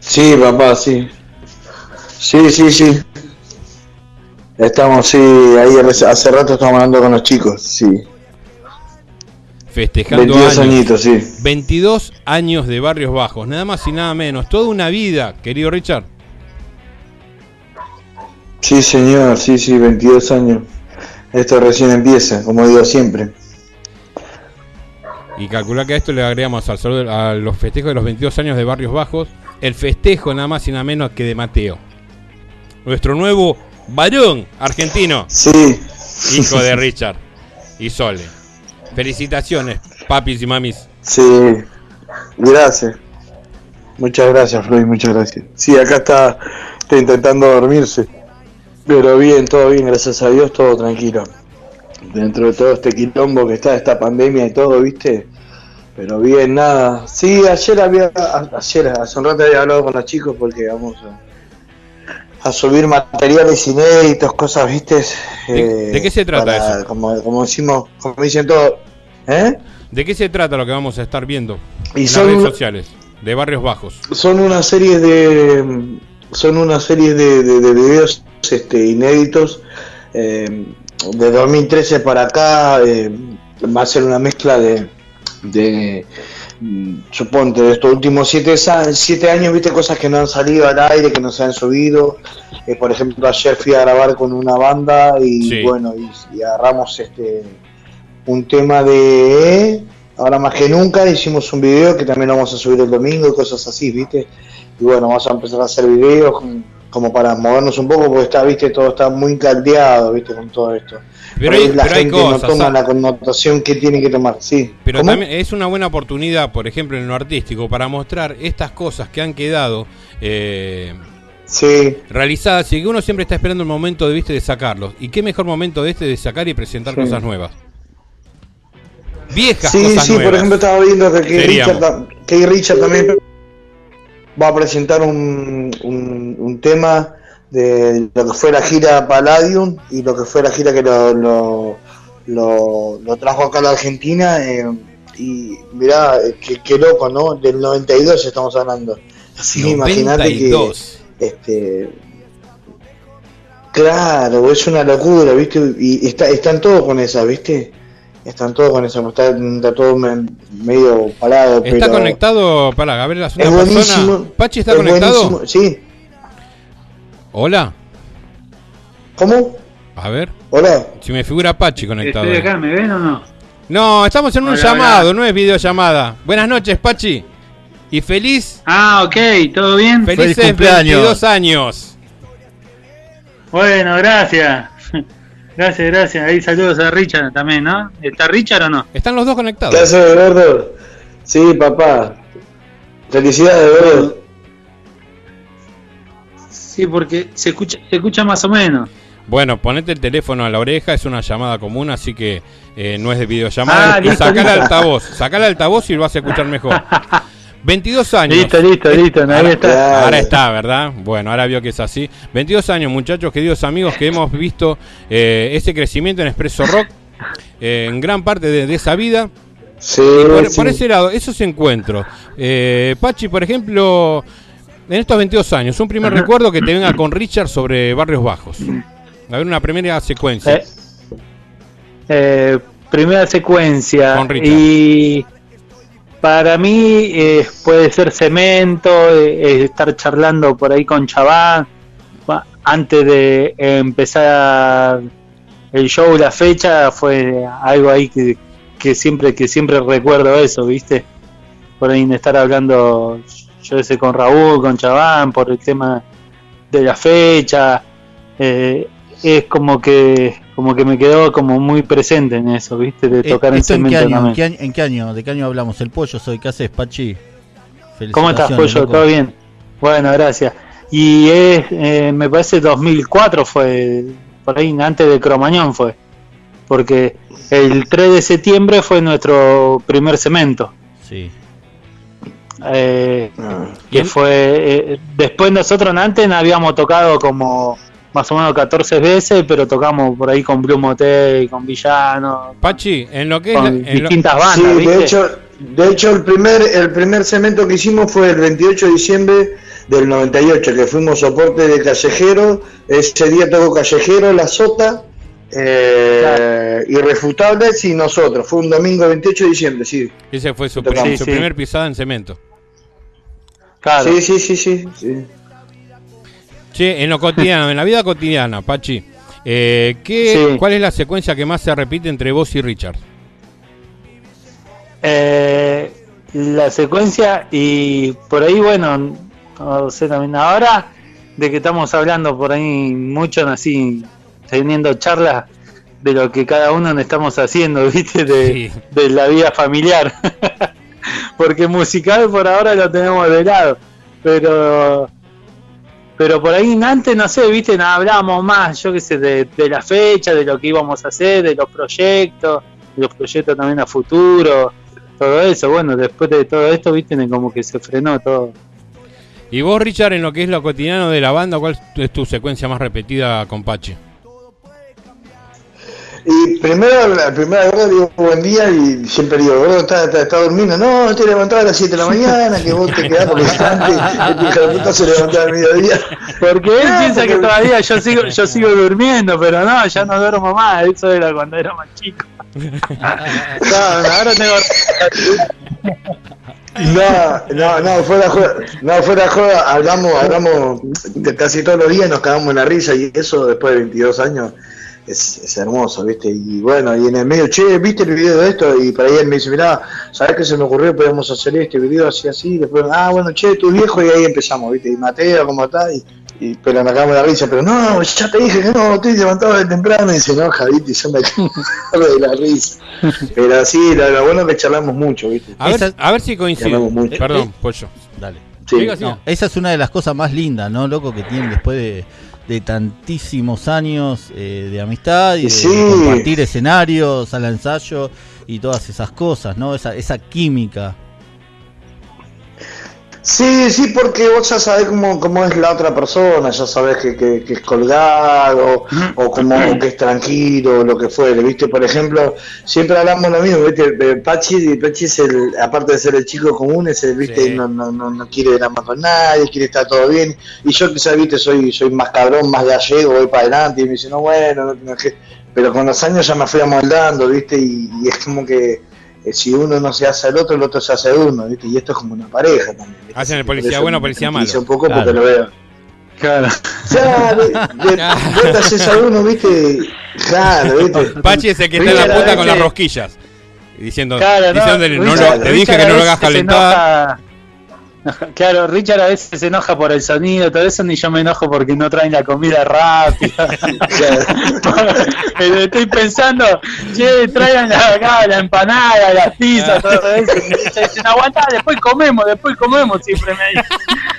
Sí, papá, sí. Sí, sí, sí. Estamos, sí, ahí hace rato estamos hablando con los chicos, sí. Festejando 22 años. añitos, sí. 22 años de Barrios Bajos, nada más y nada menos. Toda una vida, querido Richard. Sí, señor, sí, sí, 22 años. Esto recién empieza, como digo siempre. Y calcula que a esto le agregamos al saludo- a los festejos de los 22 años de Barrios Bajos, el festejo nada más y nada menos que de Mateo. Nuestro nuevo varón argentino, Sí. hijo de Richard y Sole. Felicitaciones, papis y mamis. Sí, gracias. Muchas gracias, Floyd, muchas gracias. Sí, acá está, está intentando dormirse. Pero bien, todo bien, gracias a Dios, todo tranquilo. Dentro de todo este quilombo que está, esta pandemia y todo, ¿viste? Pero bien, nada. Sí, ayer había, ayer, hace un rato había hablado con los chicos porque vamos a, a subir materiales inéditos, cosas, ¿viste? ¿De- Eh, de qué se trata para- eso? Como, como decimos, como dicen todos, ¿eh? ¿De qué se trata lo que vamos a estar viendo Y en las son redes sociales de Barrios Bajos? son una serie de son una serie de, de- de videos este, inéditos eh, de 2013 para acá va a ser una mezcla de, de suponte de estos últimos siete, siete años viste cosas que no han salido al aire que no se han subido Eh, por ejemplo ayer fui a grabar con una banda y Sí. bueno y, y agarramos este un tema de ahora más que nunca hicimos un video que también lo vamos a subir el domingo y cosas así, ¿viste? Y bueno, vamos a empezar a hacer videos como para movernos un poco porque está, ¿viste? Todo está muy caldeado, ¿viste? Con todo esto. Pero hay- la pero hay cosas, no toma ¿sabes? la connotación que tiene que tomar, sí. Pero ¿Cómo? también es una buena oportunidad, por ejemplo, en lo artístico, para mostrar estas cosas que han quedado eh, Sí, realizadas y que uno siempre está esperando el momento de, ¿viste, de sacarlos. ¿Y qué mejor momento de este de sacar y presentar Sí. cosas nuevas? Viejas sí, cosas sí, nuevas. por ejemplo estaba viendo que Kay. Richard, ta- Kay Richard también va a presentar un, un, un tema de lo que fue la gira Palladium y lo que fue la gira que lo, lo, lo, lo trajo acá a la Argentina. eh, y mirá, eh, qué, qué loco, ¿no? Del 92 estamos hablando. Así que imagínate que. 92. Este, claro, es una locura, ¿viste? Y está, están todos con esa, ¿viste? Están todos con esa, está, está todo me- medio parado. Está pero conectado, para la Es buenísimo. persona. Pachi está es conectado. Sí, Hola. ¿cómo? A ver, Hola. si me figura Pachi conectado. Estoy acá, ¿me ven o no? No, estamos en un Hola, llamado, hola. no es videollamada. Buenas noches, Pachi. Y feliz, Ah, ok, ¿todo bien? felices cumpleaños. 22 años. Bueno, gracias. Gracias, gracias. Ahí saludos a Richard también, ¿no? ¿Está Richard o no? Están los dos ¿Qué conectados. haces, gordo? Sí, papá. Felicidades, gordo. Sí, porque se escucha, se escucha más o menos. Bueno, ponete el teléfono a la oreja, es una llamada común, así que eh, no es de videollamada. Ah, listo, Sacá el listo. altavoz, sacá el altavoz y lo vas a escuchar mejor. 22 años. Listo, listo, listo, ahí ahora, está. Ahora está, ¿verdad? Bueno, ahora vio que es así. 22 años, muchachos, queridos amigos, que hemos visto eh, ese crecimiento en Expreso Rock eh, en gran parte de, de esa vida. Sí, por, sí. por ese lado, esos encuentros. Eh, Pachi, por ejemplo, en estos 22 años, un primer recuerdo que te venga con Richard sobre Barrios Bajos. A ver, una primera secuencia. Eh, eh, primera secuencia. Con Richard. Y para mí eh, puede ser cemento, eh, estar charlando por ahí con Chabán, antes de empezar el show, la fecha, fue algo ahí que, que siempre que siempre recuerdo eso, ¿viste? Por ahí estar hablando, yo sé, con Raúl, con Chabán, por el tema de la fecha. eh, es como que como que me quedó como muy presente en eso, ¿viste? De Eh, tocar ¿Esto en qué, cemento año, también. ¿Qué año- ¿En qué año? ¿De qué año hablamos? El pollo soy. ¿Qué haces, Pachi? ¿Cómo estás, Pollo? loco. ¿Todo bien? Bueno, gracias. Y es, eh, me parece 2004 fue, por ahí antes de Cromañón fue, porque el 3 de septiembre fue nuestro primer cemento. Sí. Eh, Ah. que fue eh, después nosotros en antes habíamos tocado como más o menos 14 veces pero tocamos por ahí con Blue Motel con Villano Pachi, en lo que es. con la- en lo- distintas bandas Sí, ¿viste? de hecho, de hecho el primer el primer cemento que hicimos fue el 28 de diciembre del 98, que fuimos soporte de Callejero. Ese día tocó Callejero, La Sota, eh, Irrefutables y nosotros. Fue un domingo 28 de diciembre, sí. ese fue su, Sí, pri- su sí. primer pisada en cemento. Claro. Sí, sí, sí, sí. sí. Che, en lo cotidiano, en la vida cotidiana, Pachi, eh, ¿qué, Sí. ¿cuál es la secuencia que más se repite entre vos y Richard? Eh, la secuencia y por ahí bueno no sé también ahora de que estamos hablando por ahí mucho así teniendo charlas de lo que cada uno estamos haciendo viste de, Sí. de la vida familiar porque musical por ahora lo tenemos de lado. Pero pero por ahí antes no sé viste no, hablábamos más yo qué sé de, de la fecha de lo que íbamos a hacer de los proyectos de los proyectos también a futuro todo eso. Bueno después de todo esto viste como que se frenó todo. Y vos, Richard, en lo que es lo cotidiano de la banda, ¿cuál es tu secuencia más repetida con Pachi? Y primero, la primera vez digo buen día y siempre digo, gordo, está, está, está durmiendo. No, te levantás a las 7 de la mañana, que vos te quedás porque antes, este hijo de puta se levantaba al mediodía. porque él piensa que todavía yo sigo yo sigo durmiendo pero no ya no duermo más eso era cuando era más chico no, ahora tengo No, no, no, fuera joda, no, fuera joda, hablamos, hablamos de casi todos los días, nos cagamos en la risa y eso después de 22 años es, es hermoso, ¿viste? Y bueno, y en el medio, che, ¿viste el video de esto? Y para ahí él me dice, mirá, ¿sabés qué se me ocurrió? Podemos hacer este video así, así, después, ah, bueno, che, tu viejo, y ahí empezamos, ¿viste? Y Mateo, ¿cómo está? Y, y pero nos cagamos en la risa, pero no, ya te dije que no, estoy levantado de temprano, y se enoja, ¿viste? Y yo me cago de la risa. Pero sí, lo, lo bueno es que charlamos mucho, ¿viste? A ver, a ver si coincide. Mucho. Perdón, Pollo. Dale. Sí. No, esa es una de las cosas más lindas, ¿no, loco? Que tienen después de, de tantísimos años eh, de amistad y de, compartir escenarios, de ensayo y todas esas cosas, ¿no? Esa, esa química. Sí, sí, porque vos ya sabés cómo, cómo es la otra persona, ya sabés que, que, que es colgado o como o que es tranquilo o lo que fuere, ¿viste? Por ejemplo, siempre hablamos lo mismo, ¿viste? Pachi, Pachi es el, aparte de ser el chico común, es el, ¿viste? Sí. No, no, no, no quiere nada más con nadie, quiere estar todo bien. Y yo quizás, ¿viste? Soy, soy más cabrón, más gallego, voy para adelante y me dice, no, bueno, no. Pero con los años ya me fui amoldando, ¿viste? Y, y es como que si uno no se hace al otro, el otro se hace de uno, ¿viste? Y esto es como una pareja también. ¿viste? Hacen el policía bueno, policía malo. un poco Claro. porque lo veo. claro Ya, de, te haces a uno, ¿viste? Claro, ¿viste? Pachi es el que está en la punta con las rosquillas. Y Diciendo, Claro, no, diciéndole, no, Richard- lo- te dije Richard que no a lo hagas calentar. Claro, Richard a veces se enoja por el sonido, todo eso, ni yo me enojo porque no traen la comida rápida. Pero estoy pensando, che, traigan la, acá, la empanada, las pizzas, todo eso. Y Richard dice, no, aguantá, después comemos, después comemos, siempre me dice.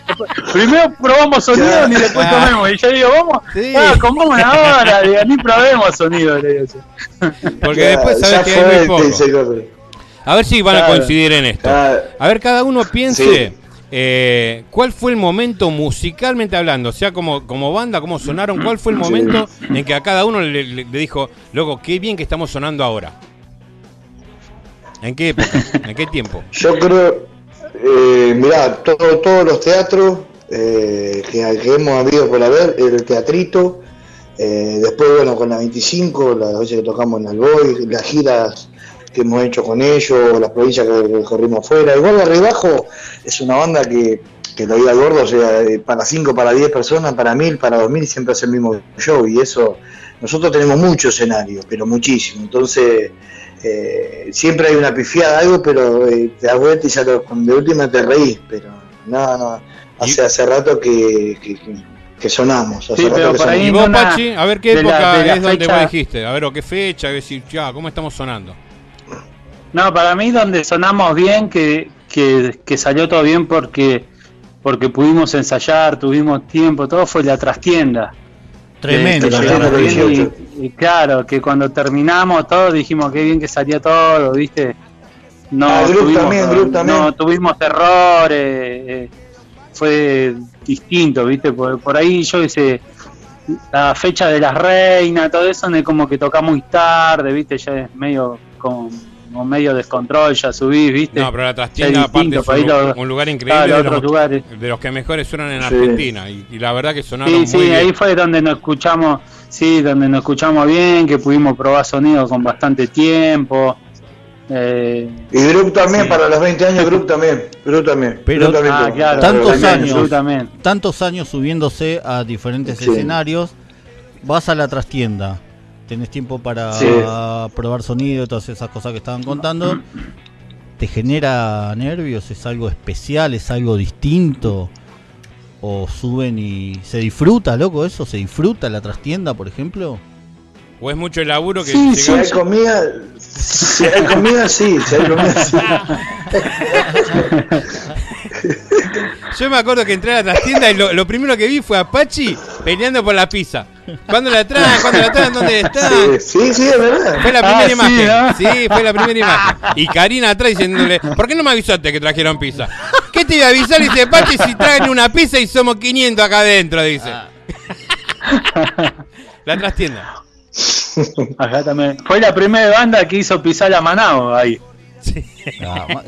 Después- primero probamos sonido y después comemos. Y yo digo, vamos, Sí. ah, comamos ahora, digo, ni probemos sonido. le digo yo. Porque Ya- después sabes que hay muy poco. A ver si van a coincidir en esto. Ah, A ver, cada uno piense Sí. Eh, cuál fue el momento musicalmente hablando, o sea, como, como banda, cómo sonaron, cuál fue el Sí. momento en que a cada uno le, le- le dijo, loco, qué bien que estamos sonando ahora. ¿En qué época? ¿En qué tiempo? Yo creo, eh, mirá, todo, todos los teatros eh, que, que hemos habido por haber, el teatrito, eh, después, bueno, con la 25, las veces que tocamos en Alboy, las giras que hemos hecho con ellos, las provincias que, que corrimos fuera. Igual Barrio Bajo es una banda que, que lo diga el gordo, o sea, eh, para 5, para 10 personas, para 1000, para 2000, siempre hace el mismo show y eso, nosotros tenemos mucho escenario, pero muchísimo. Entonces, eh, siempre hay una pifiada, algo, pero eh, te das vuelta y ya lo- de última te reís, pero no, no, hace, hace rato que, que, que- que sonamos. Hace Sí, rato pero por ahí ¿Y vos, Pachi? A ver qué de época la es donde vos dijiste. A ver, o qué fecha, decir, ya, ¿cómo estamos sonando? No, para mí donde sonamos bien, que, que, que salió todo bien porque porque pudimos ensayar, tuvimos tiempo, todo fue la trastienda. Tremendo. Bien y, y claro, que cuando terminamos todo dijimos qué bien que salía todo, ¿viste? No, Ah, tuvimos, también, también. no tuvimos errores, eh, fue distinto, ¿viste? Por, por ahí yo hice la fecha de las reinas, todo eso, no es como que toca muy tarde, ¿viste? Ya es medio con, con medio descontrol, ya subís, ¿viste? No, pero la trastienda aparte es un, lo- un lugar increíble claro, de, otros los, lugares. de los que mejores suenan en Sí. Argentina. Y, y la verdad que sonaron Sí, muy sí, bien. ahí fue donde nos escuchamos, sí, donde nos escuchamos bien, que pudimos probar sonido con bastante tiempo. Eh, Y Group también, Sí. para los 20 años, Group también. Group también. Pero- Group también ah, claro, Tantos también, años. También. Tantos años subiéndose a diferentes Sí. escenarios, vas a la trastienda, tenés tiempo para Sí. probar sonido, todas esas cosas que estaban contando. ¿Te genera nervios? ¿Es algo especial? ¿Es algo distinto? ¿O suben y se disfruta, loco, eso? ¿Se disfruta la trastienda, por ejemplo? O es mucho el laburo que Sí, si hay comida, si hay comida, sí, si hay comida, sí. Yo me acuerdo que entré a la trastienda y lo, lo primero que vi fue a Pachi peleando por la pizza. ¿Cuándo la traen? ¿Cuándo la traen? ¿Dónde está? Sí, sí, sí, es verdad. Fue la primera Ah, sí, imagen. ¿no? Sí, fue la primera imagen. Y Karina atrás diciéndole, ¿por qué no me avisaste que trajeron pizza? ¿Qué te iba a avisar? Dice, Pachi, si traen una pizza y somos 500 acá adentro, dice. La trastienda. Acá también. Fue la primera banda que hizo pisar a Manao ahí. Ah, ma-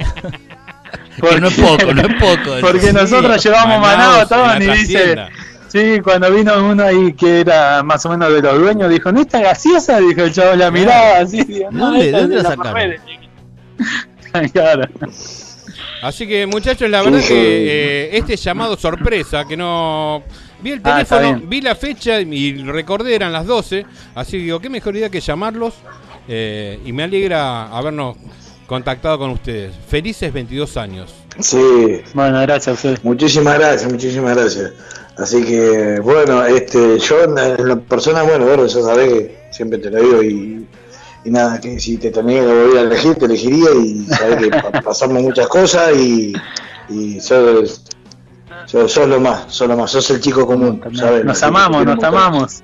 Porque- que no es poco, no es poco. Porque Sí, nosotros llevamos Manao Manaos todo en y dice. Sí, cuando vino uno ahí que era más o menos de los dueños, dijo, ¿no está gaseosa? Dijo el chavo, la miraba así. digo, no, ¿Dónde- esta es dónde de la la sacaron? Mercedes. claro. Así que, muchachos, la verdad Sí, que eh, este llamado sorpresa, que no... Vi el Ah, teléfono, vi la fecha y recordé, eran las 12. Así que digo, qué mejor idea que llamarlos. eh, y me alegra habernos contactado con ustedes. Felices 22 años. Sí, Bueno, gracias muchísimas gracias, muchísimas gracias. Así que, bueno, este, yo en la persona, bueno, Gordo, ya sabés que siempre te lo digo y, y nada, que si te tenía que volver a elegir, te elegiría y sabés que pa- pasamos muchas cosas y, y sos, sos, sos lo más, sos lo más, sos el chico común, ¿sabes? Nos amamos, nos mucho. amamos.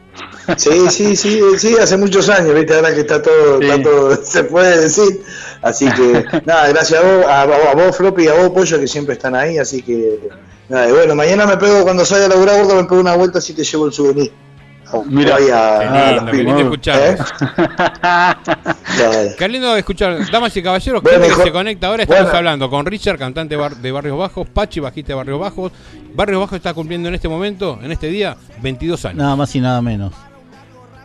Sí, sí, sí, sí, hace muchos años, viste, ahora que está todo, Sí. está todo, se puede decir. Así que, nada, gracias a vos, a, a- a vos, Floppy, y a vos, Pollo, que siempre están ahí, así que, nada, y bueno, mañana me pego, cuando salga a laburar, gordo, me pego una vuelta así te llevo el souvenir. Mira, Ahí a, Qué a lindo, los qué lindo pibes. escucharlos. ¿Eh? Qué lindo escuchar, damas y caballeros, Bueno, gente que se conecta ahora. Estamos bueno. hablando con Richard, cantante bar- de Barrios Bajos, Pachi, bajista de Barrios Bajos. Barrios Bajos está cumpliendo en este momento, en este día, 22 años. Nada más y nada menos.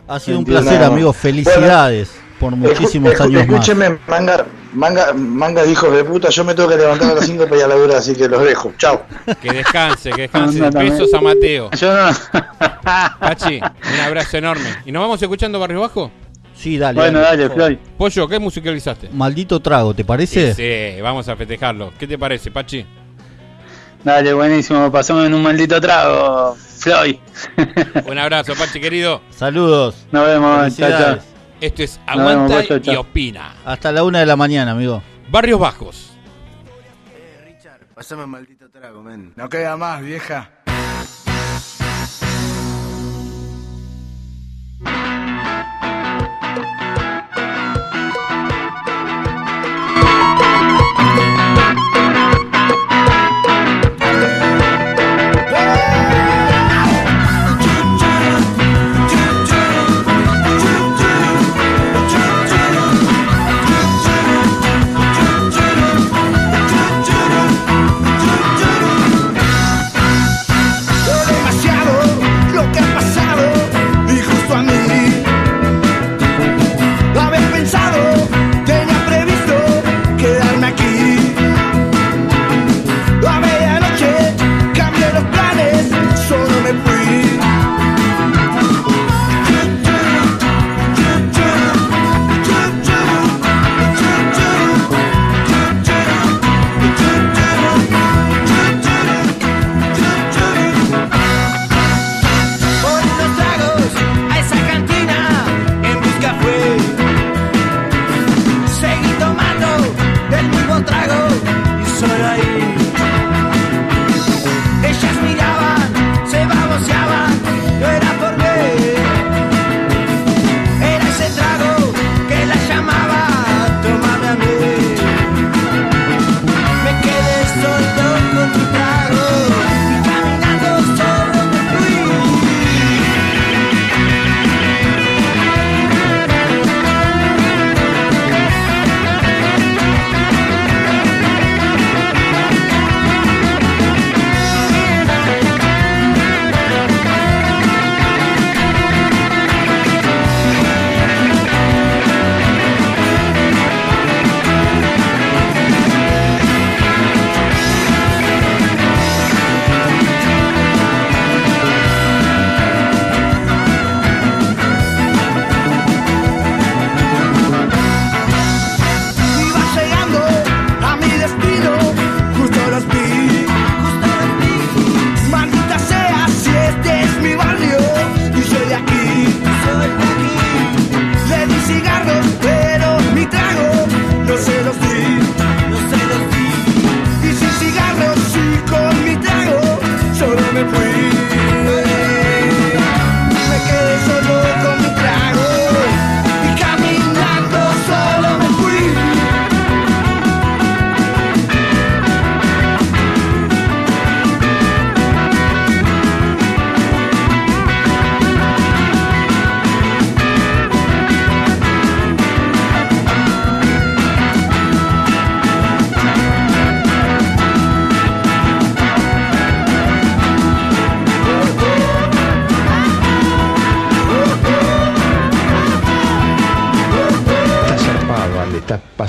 Ha sido un placer, amigos. Felicidades por muchísimos escu- años más. Escúcheme, manga, manga, manga de hijos de puta, yo me tengo que levantar a las 5 para ir a laburar, así que los dejo. Chao. Que descanse, que descanse. Anda también. Besos a Mateo. Yo no. Pachi, un abrazo enorme. ¿Y nos vamos escuchando Barrios Bajos? Sí, dale. bueno, dale, favor. Floyd. Pollo, ¿qué musicalizaste? Maldito trago, ¿te parece? Sí, vamos a festejarlo. ¿Qué te parece, Pachi? Dale, buenísimo. Pasamos en un maldito trago, Floyd. Un abrazo, Pachi, querido. Saludos. Nos vemos, chao, chao. Esto es Aguanta y. Opina. Hasta la una de la mañana, amigo. Barrios Bajos. Pasame maldito trago, men. No queda más, vieja.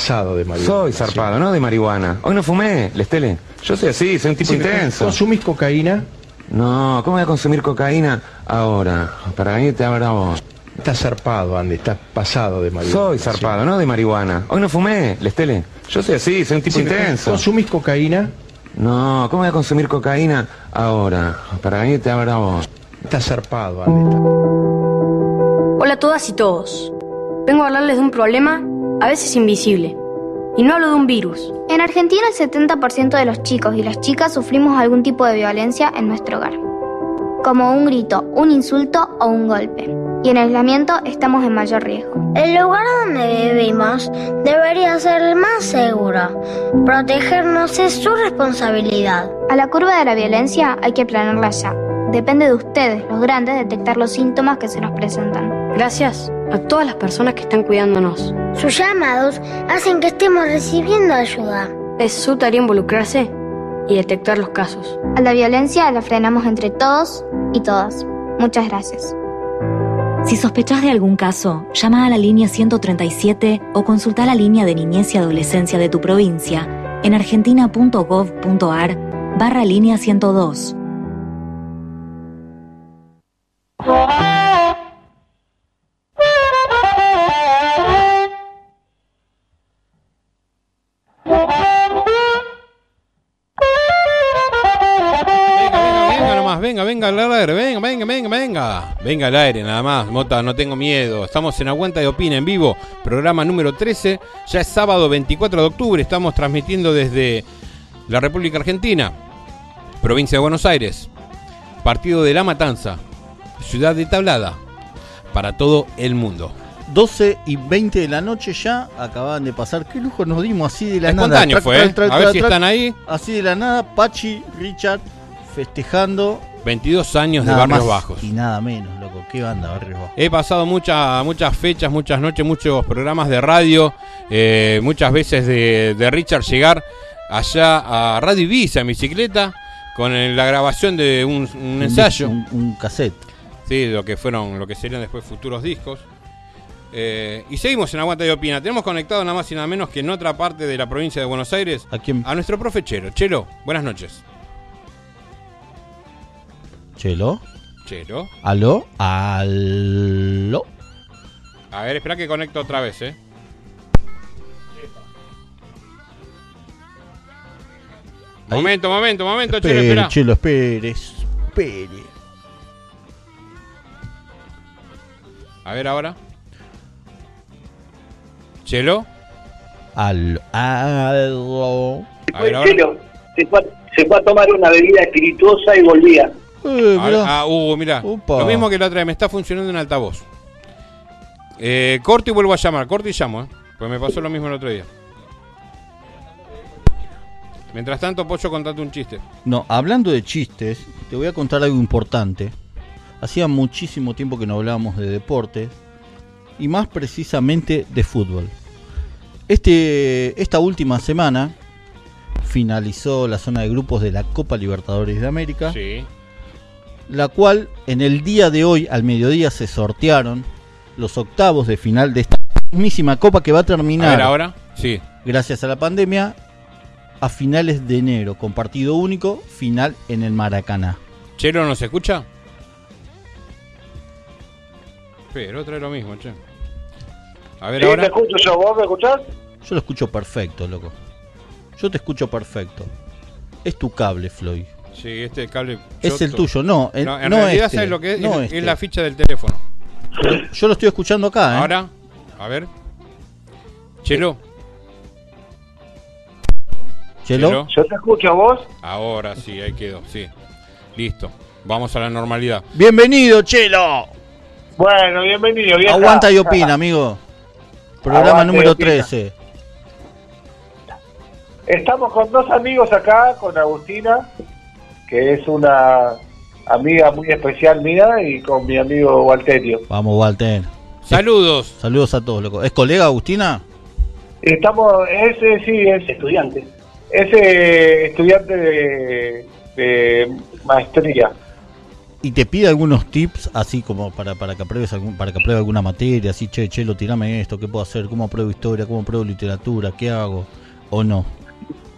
Pasado de marihuana. Soy zarpado, no de marihuana. Hoy no fumé, Lestele. Yo soy así, soy un tipo Sí, intenso. ¿Consumís cocaína? No, ¿cómo voy a consumir cocaína ahora? Para venirte a ver a vos. Estás zarpado, Andy, estás pasado de marihuana. Soy zarpado, no de marihuana. Hoy no fumé, Lestele. Yo soy así, soy un tipo intenso. ¿Consumís cocaína? No, ¿cómo voy a consumir cocaína ahora? Para venirte a ver a vos. Estás zarpado, Andy. Hola a todas y todos. Vengo a hablarles de un problema a veces invisible. Y no hablo de un virus. En Argentina el 70% de los chicos y las chicas sufrimos algún tipo de violencia en nuestro hogar. Como un grito, un insulto o un golpe. Y en aislamiento estamos en mayor riesgo. El lugar donde vivimos debería ser el más seguro. Protegernos es su responsabilidad. A la curva de la violencia hay que planearla ya. Depende de ustedes, los grandes, detectar los síntomas que se nos presentan. Gracias a todas las personas que están cuidándonos. Sus llamados hacen que estemos recibiendo ayuda. Es su tarea involucrarse y detectar los casos. A la violencia la frenamos entre todos y todas. Muchas gracias. Si sospechás de algún caso, llama a la línea 137 o consulta la línea de niñez y adolescencia de tu provincia en argentina.gov.ar barra línea 102. Venga venga, venga al aire, venga, venga, venga, venga. Venga al aire, nada más. Mota, no tengo miedo. Estamos en Aguanta y Opina en vivo, programa número 13. Ya es sábado 24 de octubre. Estamos transmitiendo desde la República Argentina, provincia de Buenos Aires, partido de La Matanza, ciudad de Tablada, para todo el mundo. 12 y 20 de la noche ya acababan de pasar. Qué lujo nos dimos así de la nada. fue, ¿eh? A ver si están ahí. Así de la nada, Pachi, Richard, festejando. 22 años de Barrios Bajos. Y nada menos, loco. ¿Qué banda, Barrios Bajos? He pasado muchas muchas fechas, muchas noches, muchos programas de radio, eh, muchas veces de, de Richard llegar allá a Radio Ibiza en bicicleta con el- la grabación de un, un ensayo. Un, un cassette. Sí, lo que fueron, lo que serían después futuros discos. Eh, y seguimos en Aguanta y Opina. Tenemos conectado nada más y nada menos que en otra parte de la provincia de Buenos Aires ¿A quién? a nuestro profe Chelo. Chelo, buenas noches. Chelo. Chelo. ¿Aló? ¿Aló? A ver, espera que conecto otra vez, ¿eh? Ahí. Momento, momento, momento, Chelo, espera. Chelo, espere. Espere. A ver ahora. Chelo. Aló. Aló. A ver ahora. Chelo, se fue, a- se fue a tomar una bebida espirituosa y volvía. Eh, ah, uh. Upa. Lo mismo que la otra vez, me está funcionando en altavoz. Eh, corto y vuelvo a llamar, corto y llamo, ¿eh? Pues me pasó lo mismo el otro día. Mientras tanto, Pocho, contate un chiste. No, hablando de chistes, te voy a contar algo importante. Hacía muchísimo tiempo que no hablábamos de deportes y más precisamente de fútbol. Este, esta última semana finalizó la zona de grupos de la Copa Libertadores de América, Sí. La cual en el día de hoy al mediodía se sortearon los octavos de final de esta mismísima Copa que va a A terminar ver ahora. Sí. gracias a la pandemia a finales de enero con partido único, final en el Maracaná. ¿Chelo nos escucha? Pero otra lo mismo, che. A ver Sí, ahora. te escucho yo, ¿vos me escuchás? Yo lo escucho perfecto, loco. Yo te escucho perfecto. Es tu cable, Floyd. Sí, este cable. Es choto. el tuyo, no, el- en no realidad, este, ¿sabes lo que es? no es, este. es la ficha del teléfono. Yo, yo lo estoy escuchando acá, ¿eh? Ahora, a ver. Chelo. Chelo. Yo te escucho, ¿vos? Ahora sí, ahí quedó, sí. Listo. Vamos a la normalidad. Bienvenido, Chelo. Bueno, bienvenido, vieja. Aguanta y opina, amigo. Programa número opina. 13. Estamos con dos amigos acá, con Agustina, que es una amiga muy especial mía, y con mi amigo Walterio. Vamos, Walter. Saludos. Saludos a todos, loco. ¿Es colega Agustina? Estamos, ese sí, es estudiante. Ese estudiante de, de maestría. y te pide algunos tips, así como para, para que apruebes algún, para que apruebe alguna materia, así, che, che, lo tirame esto, ¿qué puedo hacer? ¿Cómo apruebo historia? ¿Cómo apruebo literatura? ¿Qué hago? ¿O no?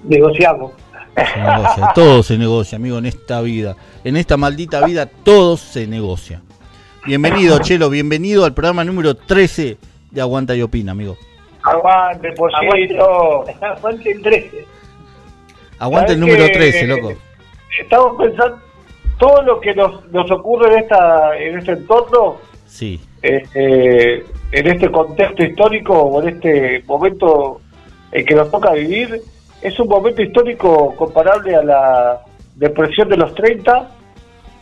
Negociamos. Se negocia, todo se negocia, amigo, en esta vida. En esta maldita vida todo se negocia. Bienvenido, Chelo, bienvenido al programa número 13 de Aguanta y Opina, amigo. Aguante, pollito. Aguante el 13. Aguanta el ¿Sabés número que 13, loco. Estamos pensando todo lo que nos, nos ocurre en esta en este entorno, Sí. eh, eh, en este contexto histórico o en este momento en que nos toca vivir, es un momento histórico comparable a la depresión de los 30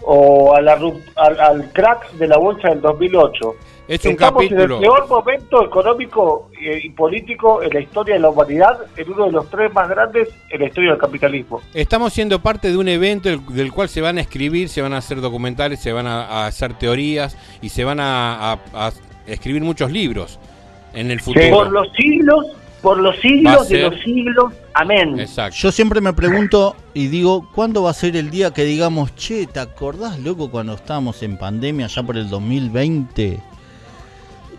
o a la, al, al crack de la bolsa del 2008. Es un Estamos en capítulo. el peor momento económico eh, y político en la historia de la humanidad, en uno de los tres más grandes en la historia del capitalismo. Estamos siendo parte de un evento del, del cual se van a escribir, se van a hacer documentales, se van a, a hacer teorías y se van a, a- a escribir muchos libros en el futuro. Por los siglos, por los siglos de los siglos. Amén. Exacto. Yo siempre me pregunto y digo, ¿cuándo va a ser el día que digamos, che, ¿te acordás, loco, cuando estábamos en pandemia ya por el 2020?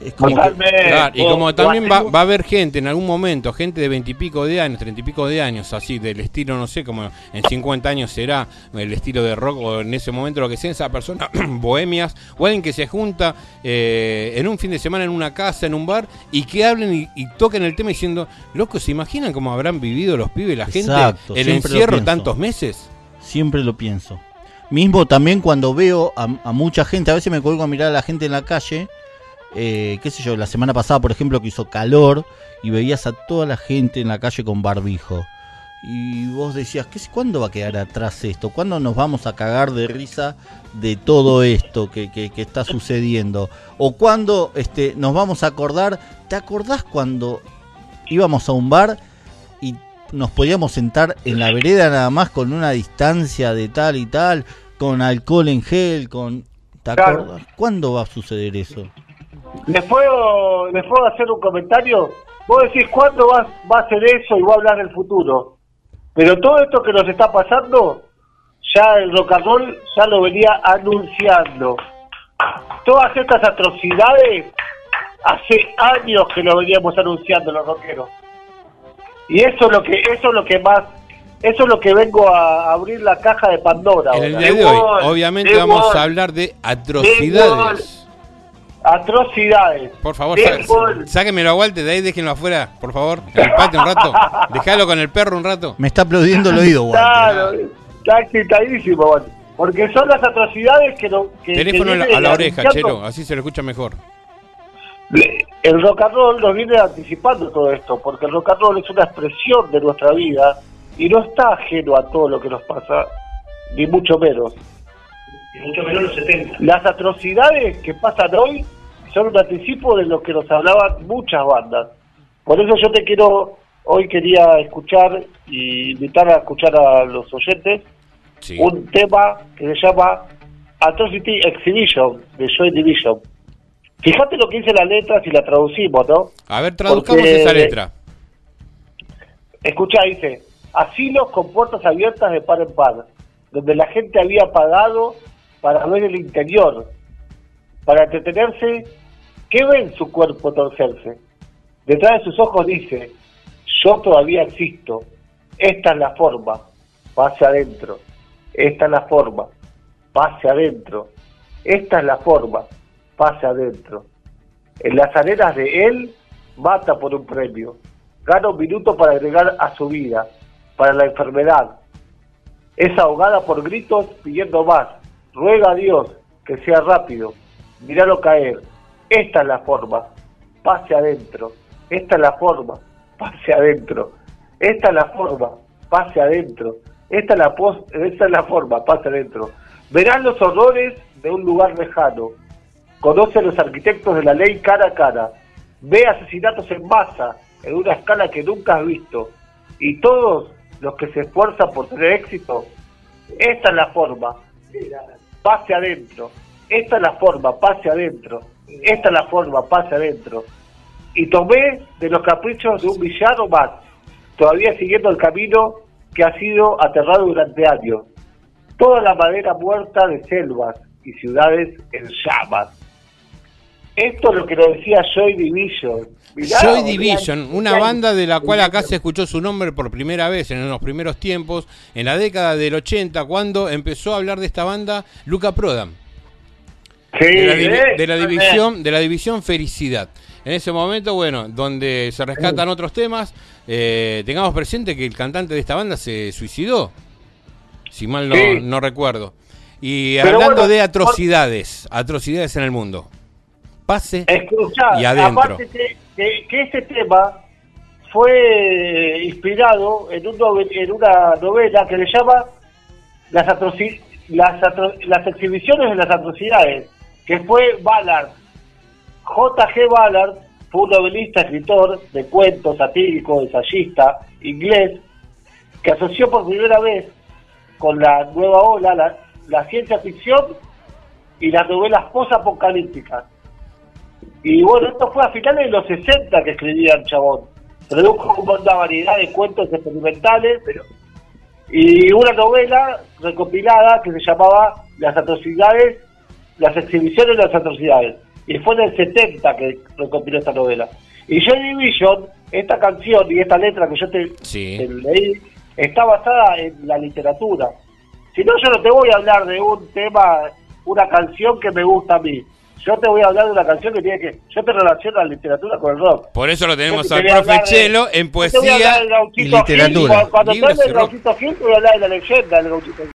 Es como que- Claro, y como o también va, va a haber gente en algún momento, gente de veintipico de años, treinta y pico de años, así, del estilo, no sé, como en 50 años será el estilo de rock o en ese momento lo que sea, esa persona, bohemias, o alguien que se junta eh, en un fin de semana en una casa, en un bar, y que hablen y, y toquen el tema diciendo, loco, ¿se imaginan cómo habrán vivido los pibes, la gente, Exacto, el encierro tantos meses? Siempre lo pienso. Mismo también cuando veo a, a mucha gente, a veces me cuelgo a mirar a la gente en la calle, eh, qué sé yo, la semana pasada por ejemplo que hizo calor y veías a toda la gente en la calle con barbijo. Y vos decías, ¿qué, ¿cuándo va a quedar atrás esto? ¿Cuándo nos vamos a cagar de risa de todo esto que, que- que está sucediendo? ¿O cuándo este, nos vamos a acordar? ¿Te acordás cuando íbamos a un bar y nos podíamos sentar en la vereda nada más con una distancia de tal y tal, con alcohol en gel, con... ¿Te acordás? ¿Cuándo va a suceder eso? ¿Les puedo, ¿Les puedo hacer un comentario? Vos decís, ¿cuándo va, va a ser eso y va a hablar del futuro? Pero todo esto que nos está pasando, ya el rock and roll ya lo venía anunciando. Todas estas atrocidades, hace años que lo veníamos anunciando los rockeros. Y eso es lo que, eso es lo que más, eso es lo que vengo a abrir la caja de Pandora. En el día de hoy, obviamente, vamos a hablar de atrocidades. Atrocidades. Por favor, sáquenmelo a Walter, de ahí déjenlo afuera, por favor, en el patio un rato. Dejalo con el perro un rato. Me está aplaudiendo el oído, Walter. Claro, está excitadísimo, Juan. porque son las atrocidades que no. Que, Teléfono que a la, vienen a la oreja. Chelo, así se lo escucha mejor. El rock and roll nos viene anticipando todo esto, porque el rock and roll es una expresión de nuestra vida y no está ajeno a todo lo que nos pasa, ni mucho menos. Y mucho menos los 70. Las atrocidades que pasan hoy son un anticipo de lo que nos hablaban muchas bandas. Por eso yo te quiero, hoy quería escuchar y invitar a escuchar a los oyentes un tema que se llama Atrocity Exhibition de Joy Division. Fíjate lo que dice la letra si la traducimos, ¿no? A ver, traduzcamos Porque- esa letra. Escucha, dice, asilos con puertas abiertas de par en par, donde la gente había pagado para ver el interior, para entretenerse, ¿qué ve en su cuerpo torcerse? Detrás de sus ojos dice, yo todavía existo, esta es la forma, pase adentro, esta es la forma, pase adentro, esta es la forma, pase adentro. En las arenas de él, mata por un premio, gana un minuto para agregar a su vida, para la enfermedad. Es ahogada por gritos pidiendo más. Ruega a Dios que sea rápido. Míralo caer. Esta es la forma. Pase adentro. Esta es la forma. Pase adentro. Esta es la forma. Pase adentro. Esta es la, esta es la forma. Pase adentro. Verás los horrores de un lugar lejano. Conoce a los arquitectos de la ley cara a cara. Ve asesinatos en masa en una escala que nunca has visto. Y todos los que se esfuerzan por tener éxito, esta es la forma. Pase adentro. Esta es la forma, pase adentro. Esta es la forma, pase adentro. Y tomé de los caprichos de un villano más, todavía siguiendo el camino que ha sido aterrado durante años. Toda la madera muerta de selvas, y ciudades en llamas. Esto es lo que nos decía Joy Division. Mirá, sea, Division, una banda de la cual acá se escuchó su nombre por primera vez en los primeros tiempos, en la década del 80, cuando empezó a hablar de esta banda Luca Prodan. Sí, de, la, eh, de la eh. división de la división Felicidad. En ese momento, bueno, donde se rescatan otros temas, eh, tengamos presente que el cantante de esta banda se suicidó, si mal no, Sí. no recuerdo. Y hablando bueno, de atrocidades, atrocidades en el mundo. Pase Escuchá, y adentro. aparte que, que, que este tema fue inspirado en, un novel- en una novela que le llama Las, atroci- las, atro- las exhibiciones de las atrocidades, que fue Ballard. J.G. Ballard fue un novelista, escritor de cuentos, satírico, ensayista, inglés, que asoció por primera vez con la nueva ola la, la ciencia ficción y las novelas post-apocalípticas. Y bueno, esto fue a finales de los 60 que escribía el chabón. Produjo una variedad de cuentos experimentales y una novela recopilada que se llamaba Las atrocidades, las exhibiciones de las atrocidades. Y fue en el 70 que recopiló esta novela. Y Joy Division, esta canción y esta letra que yo te, Sí. te leí, está basada en la literatura. Si no, yo no te voy a hablar de un tema, una canción que me gusta a mí. Yo te voy a hablar de una canción que tiene que... Yo te relaciono la literatura con el rock. Por eso lo tenemos te al profe de- Chelo en poesía y literatura. Gil. Cuando Libros hable y del. Gauchito Gil, te voy a hablar de la leyenda del Gauchito Gil.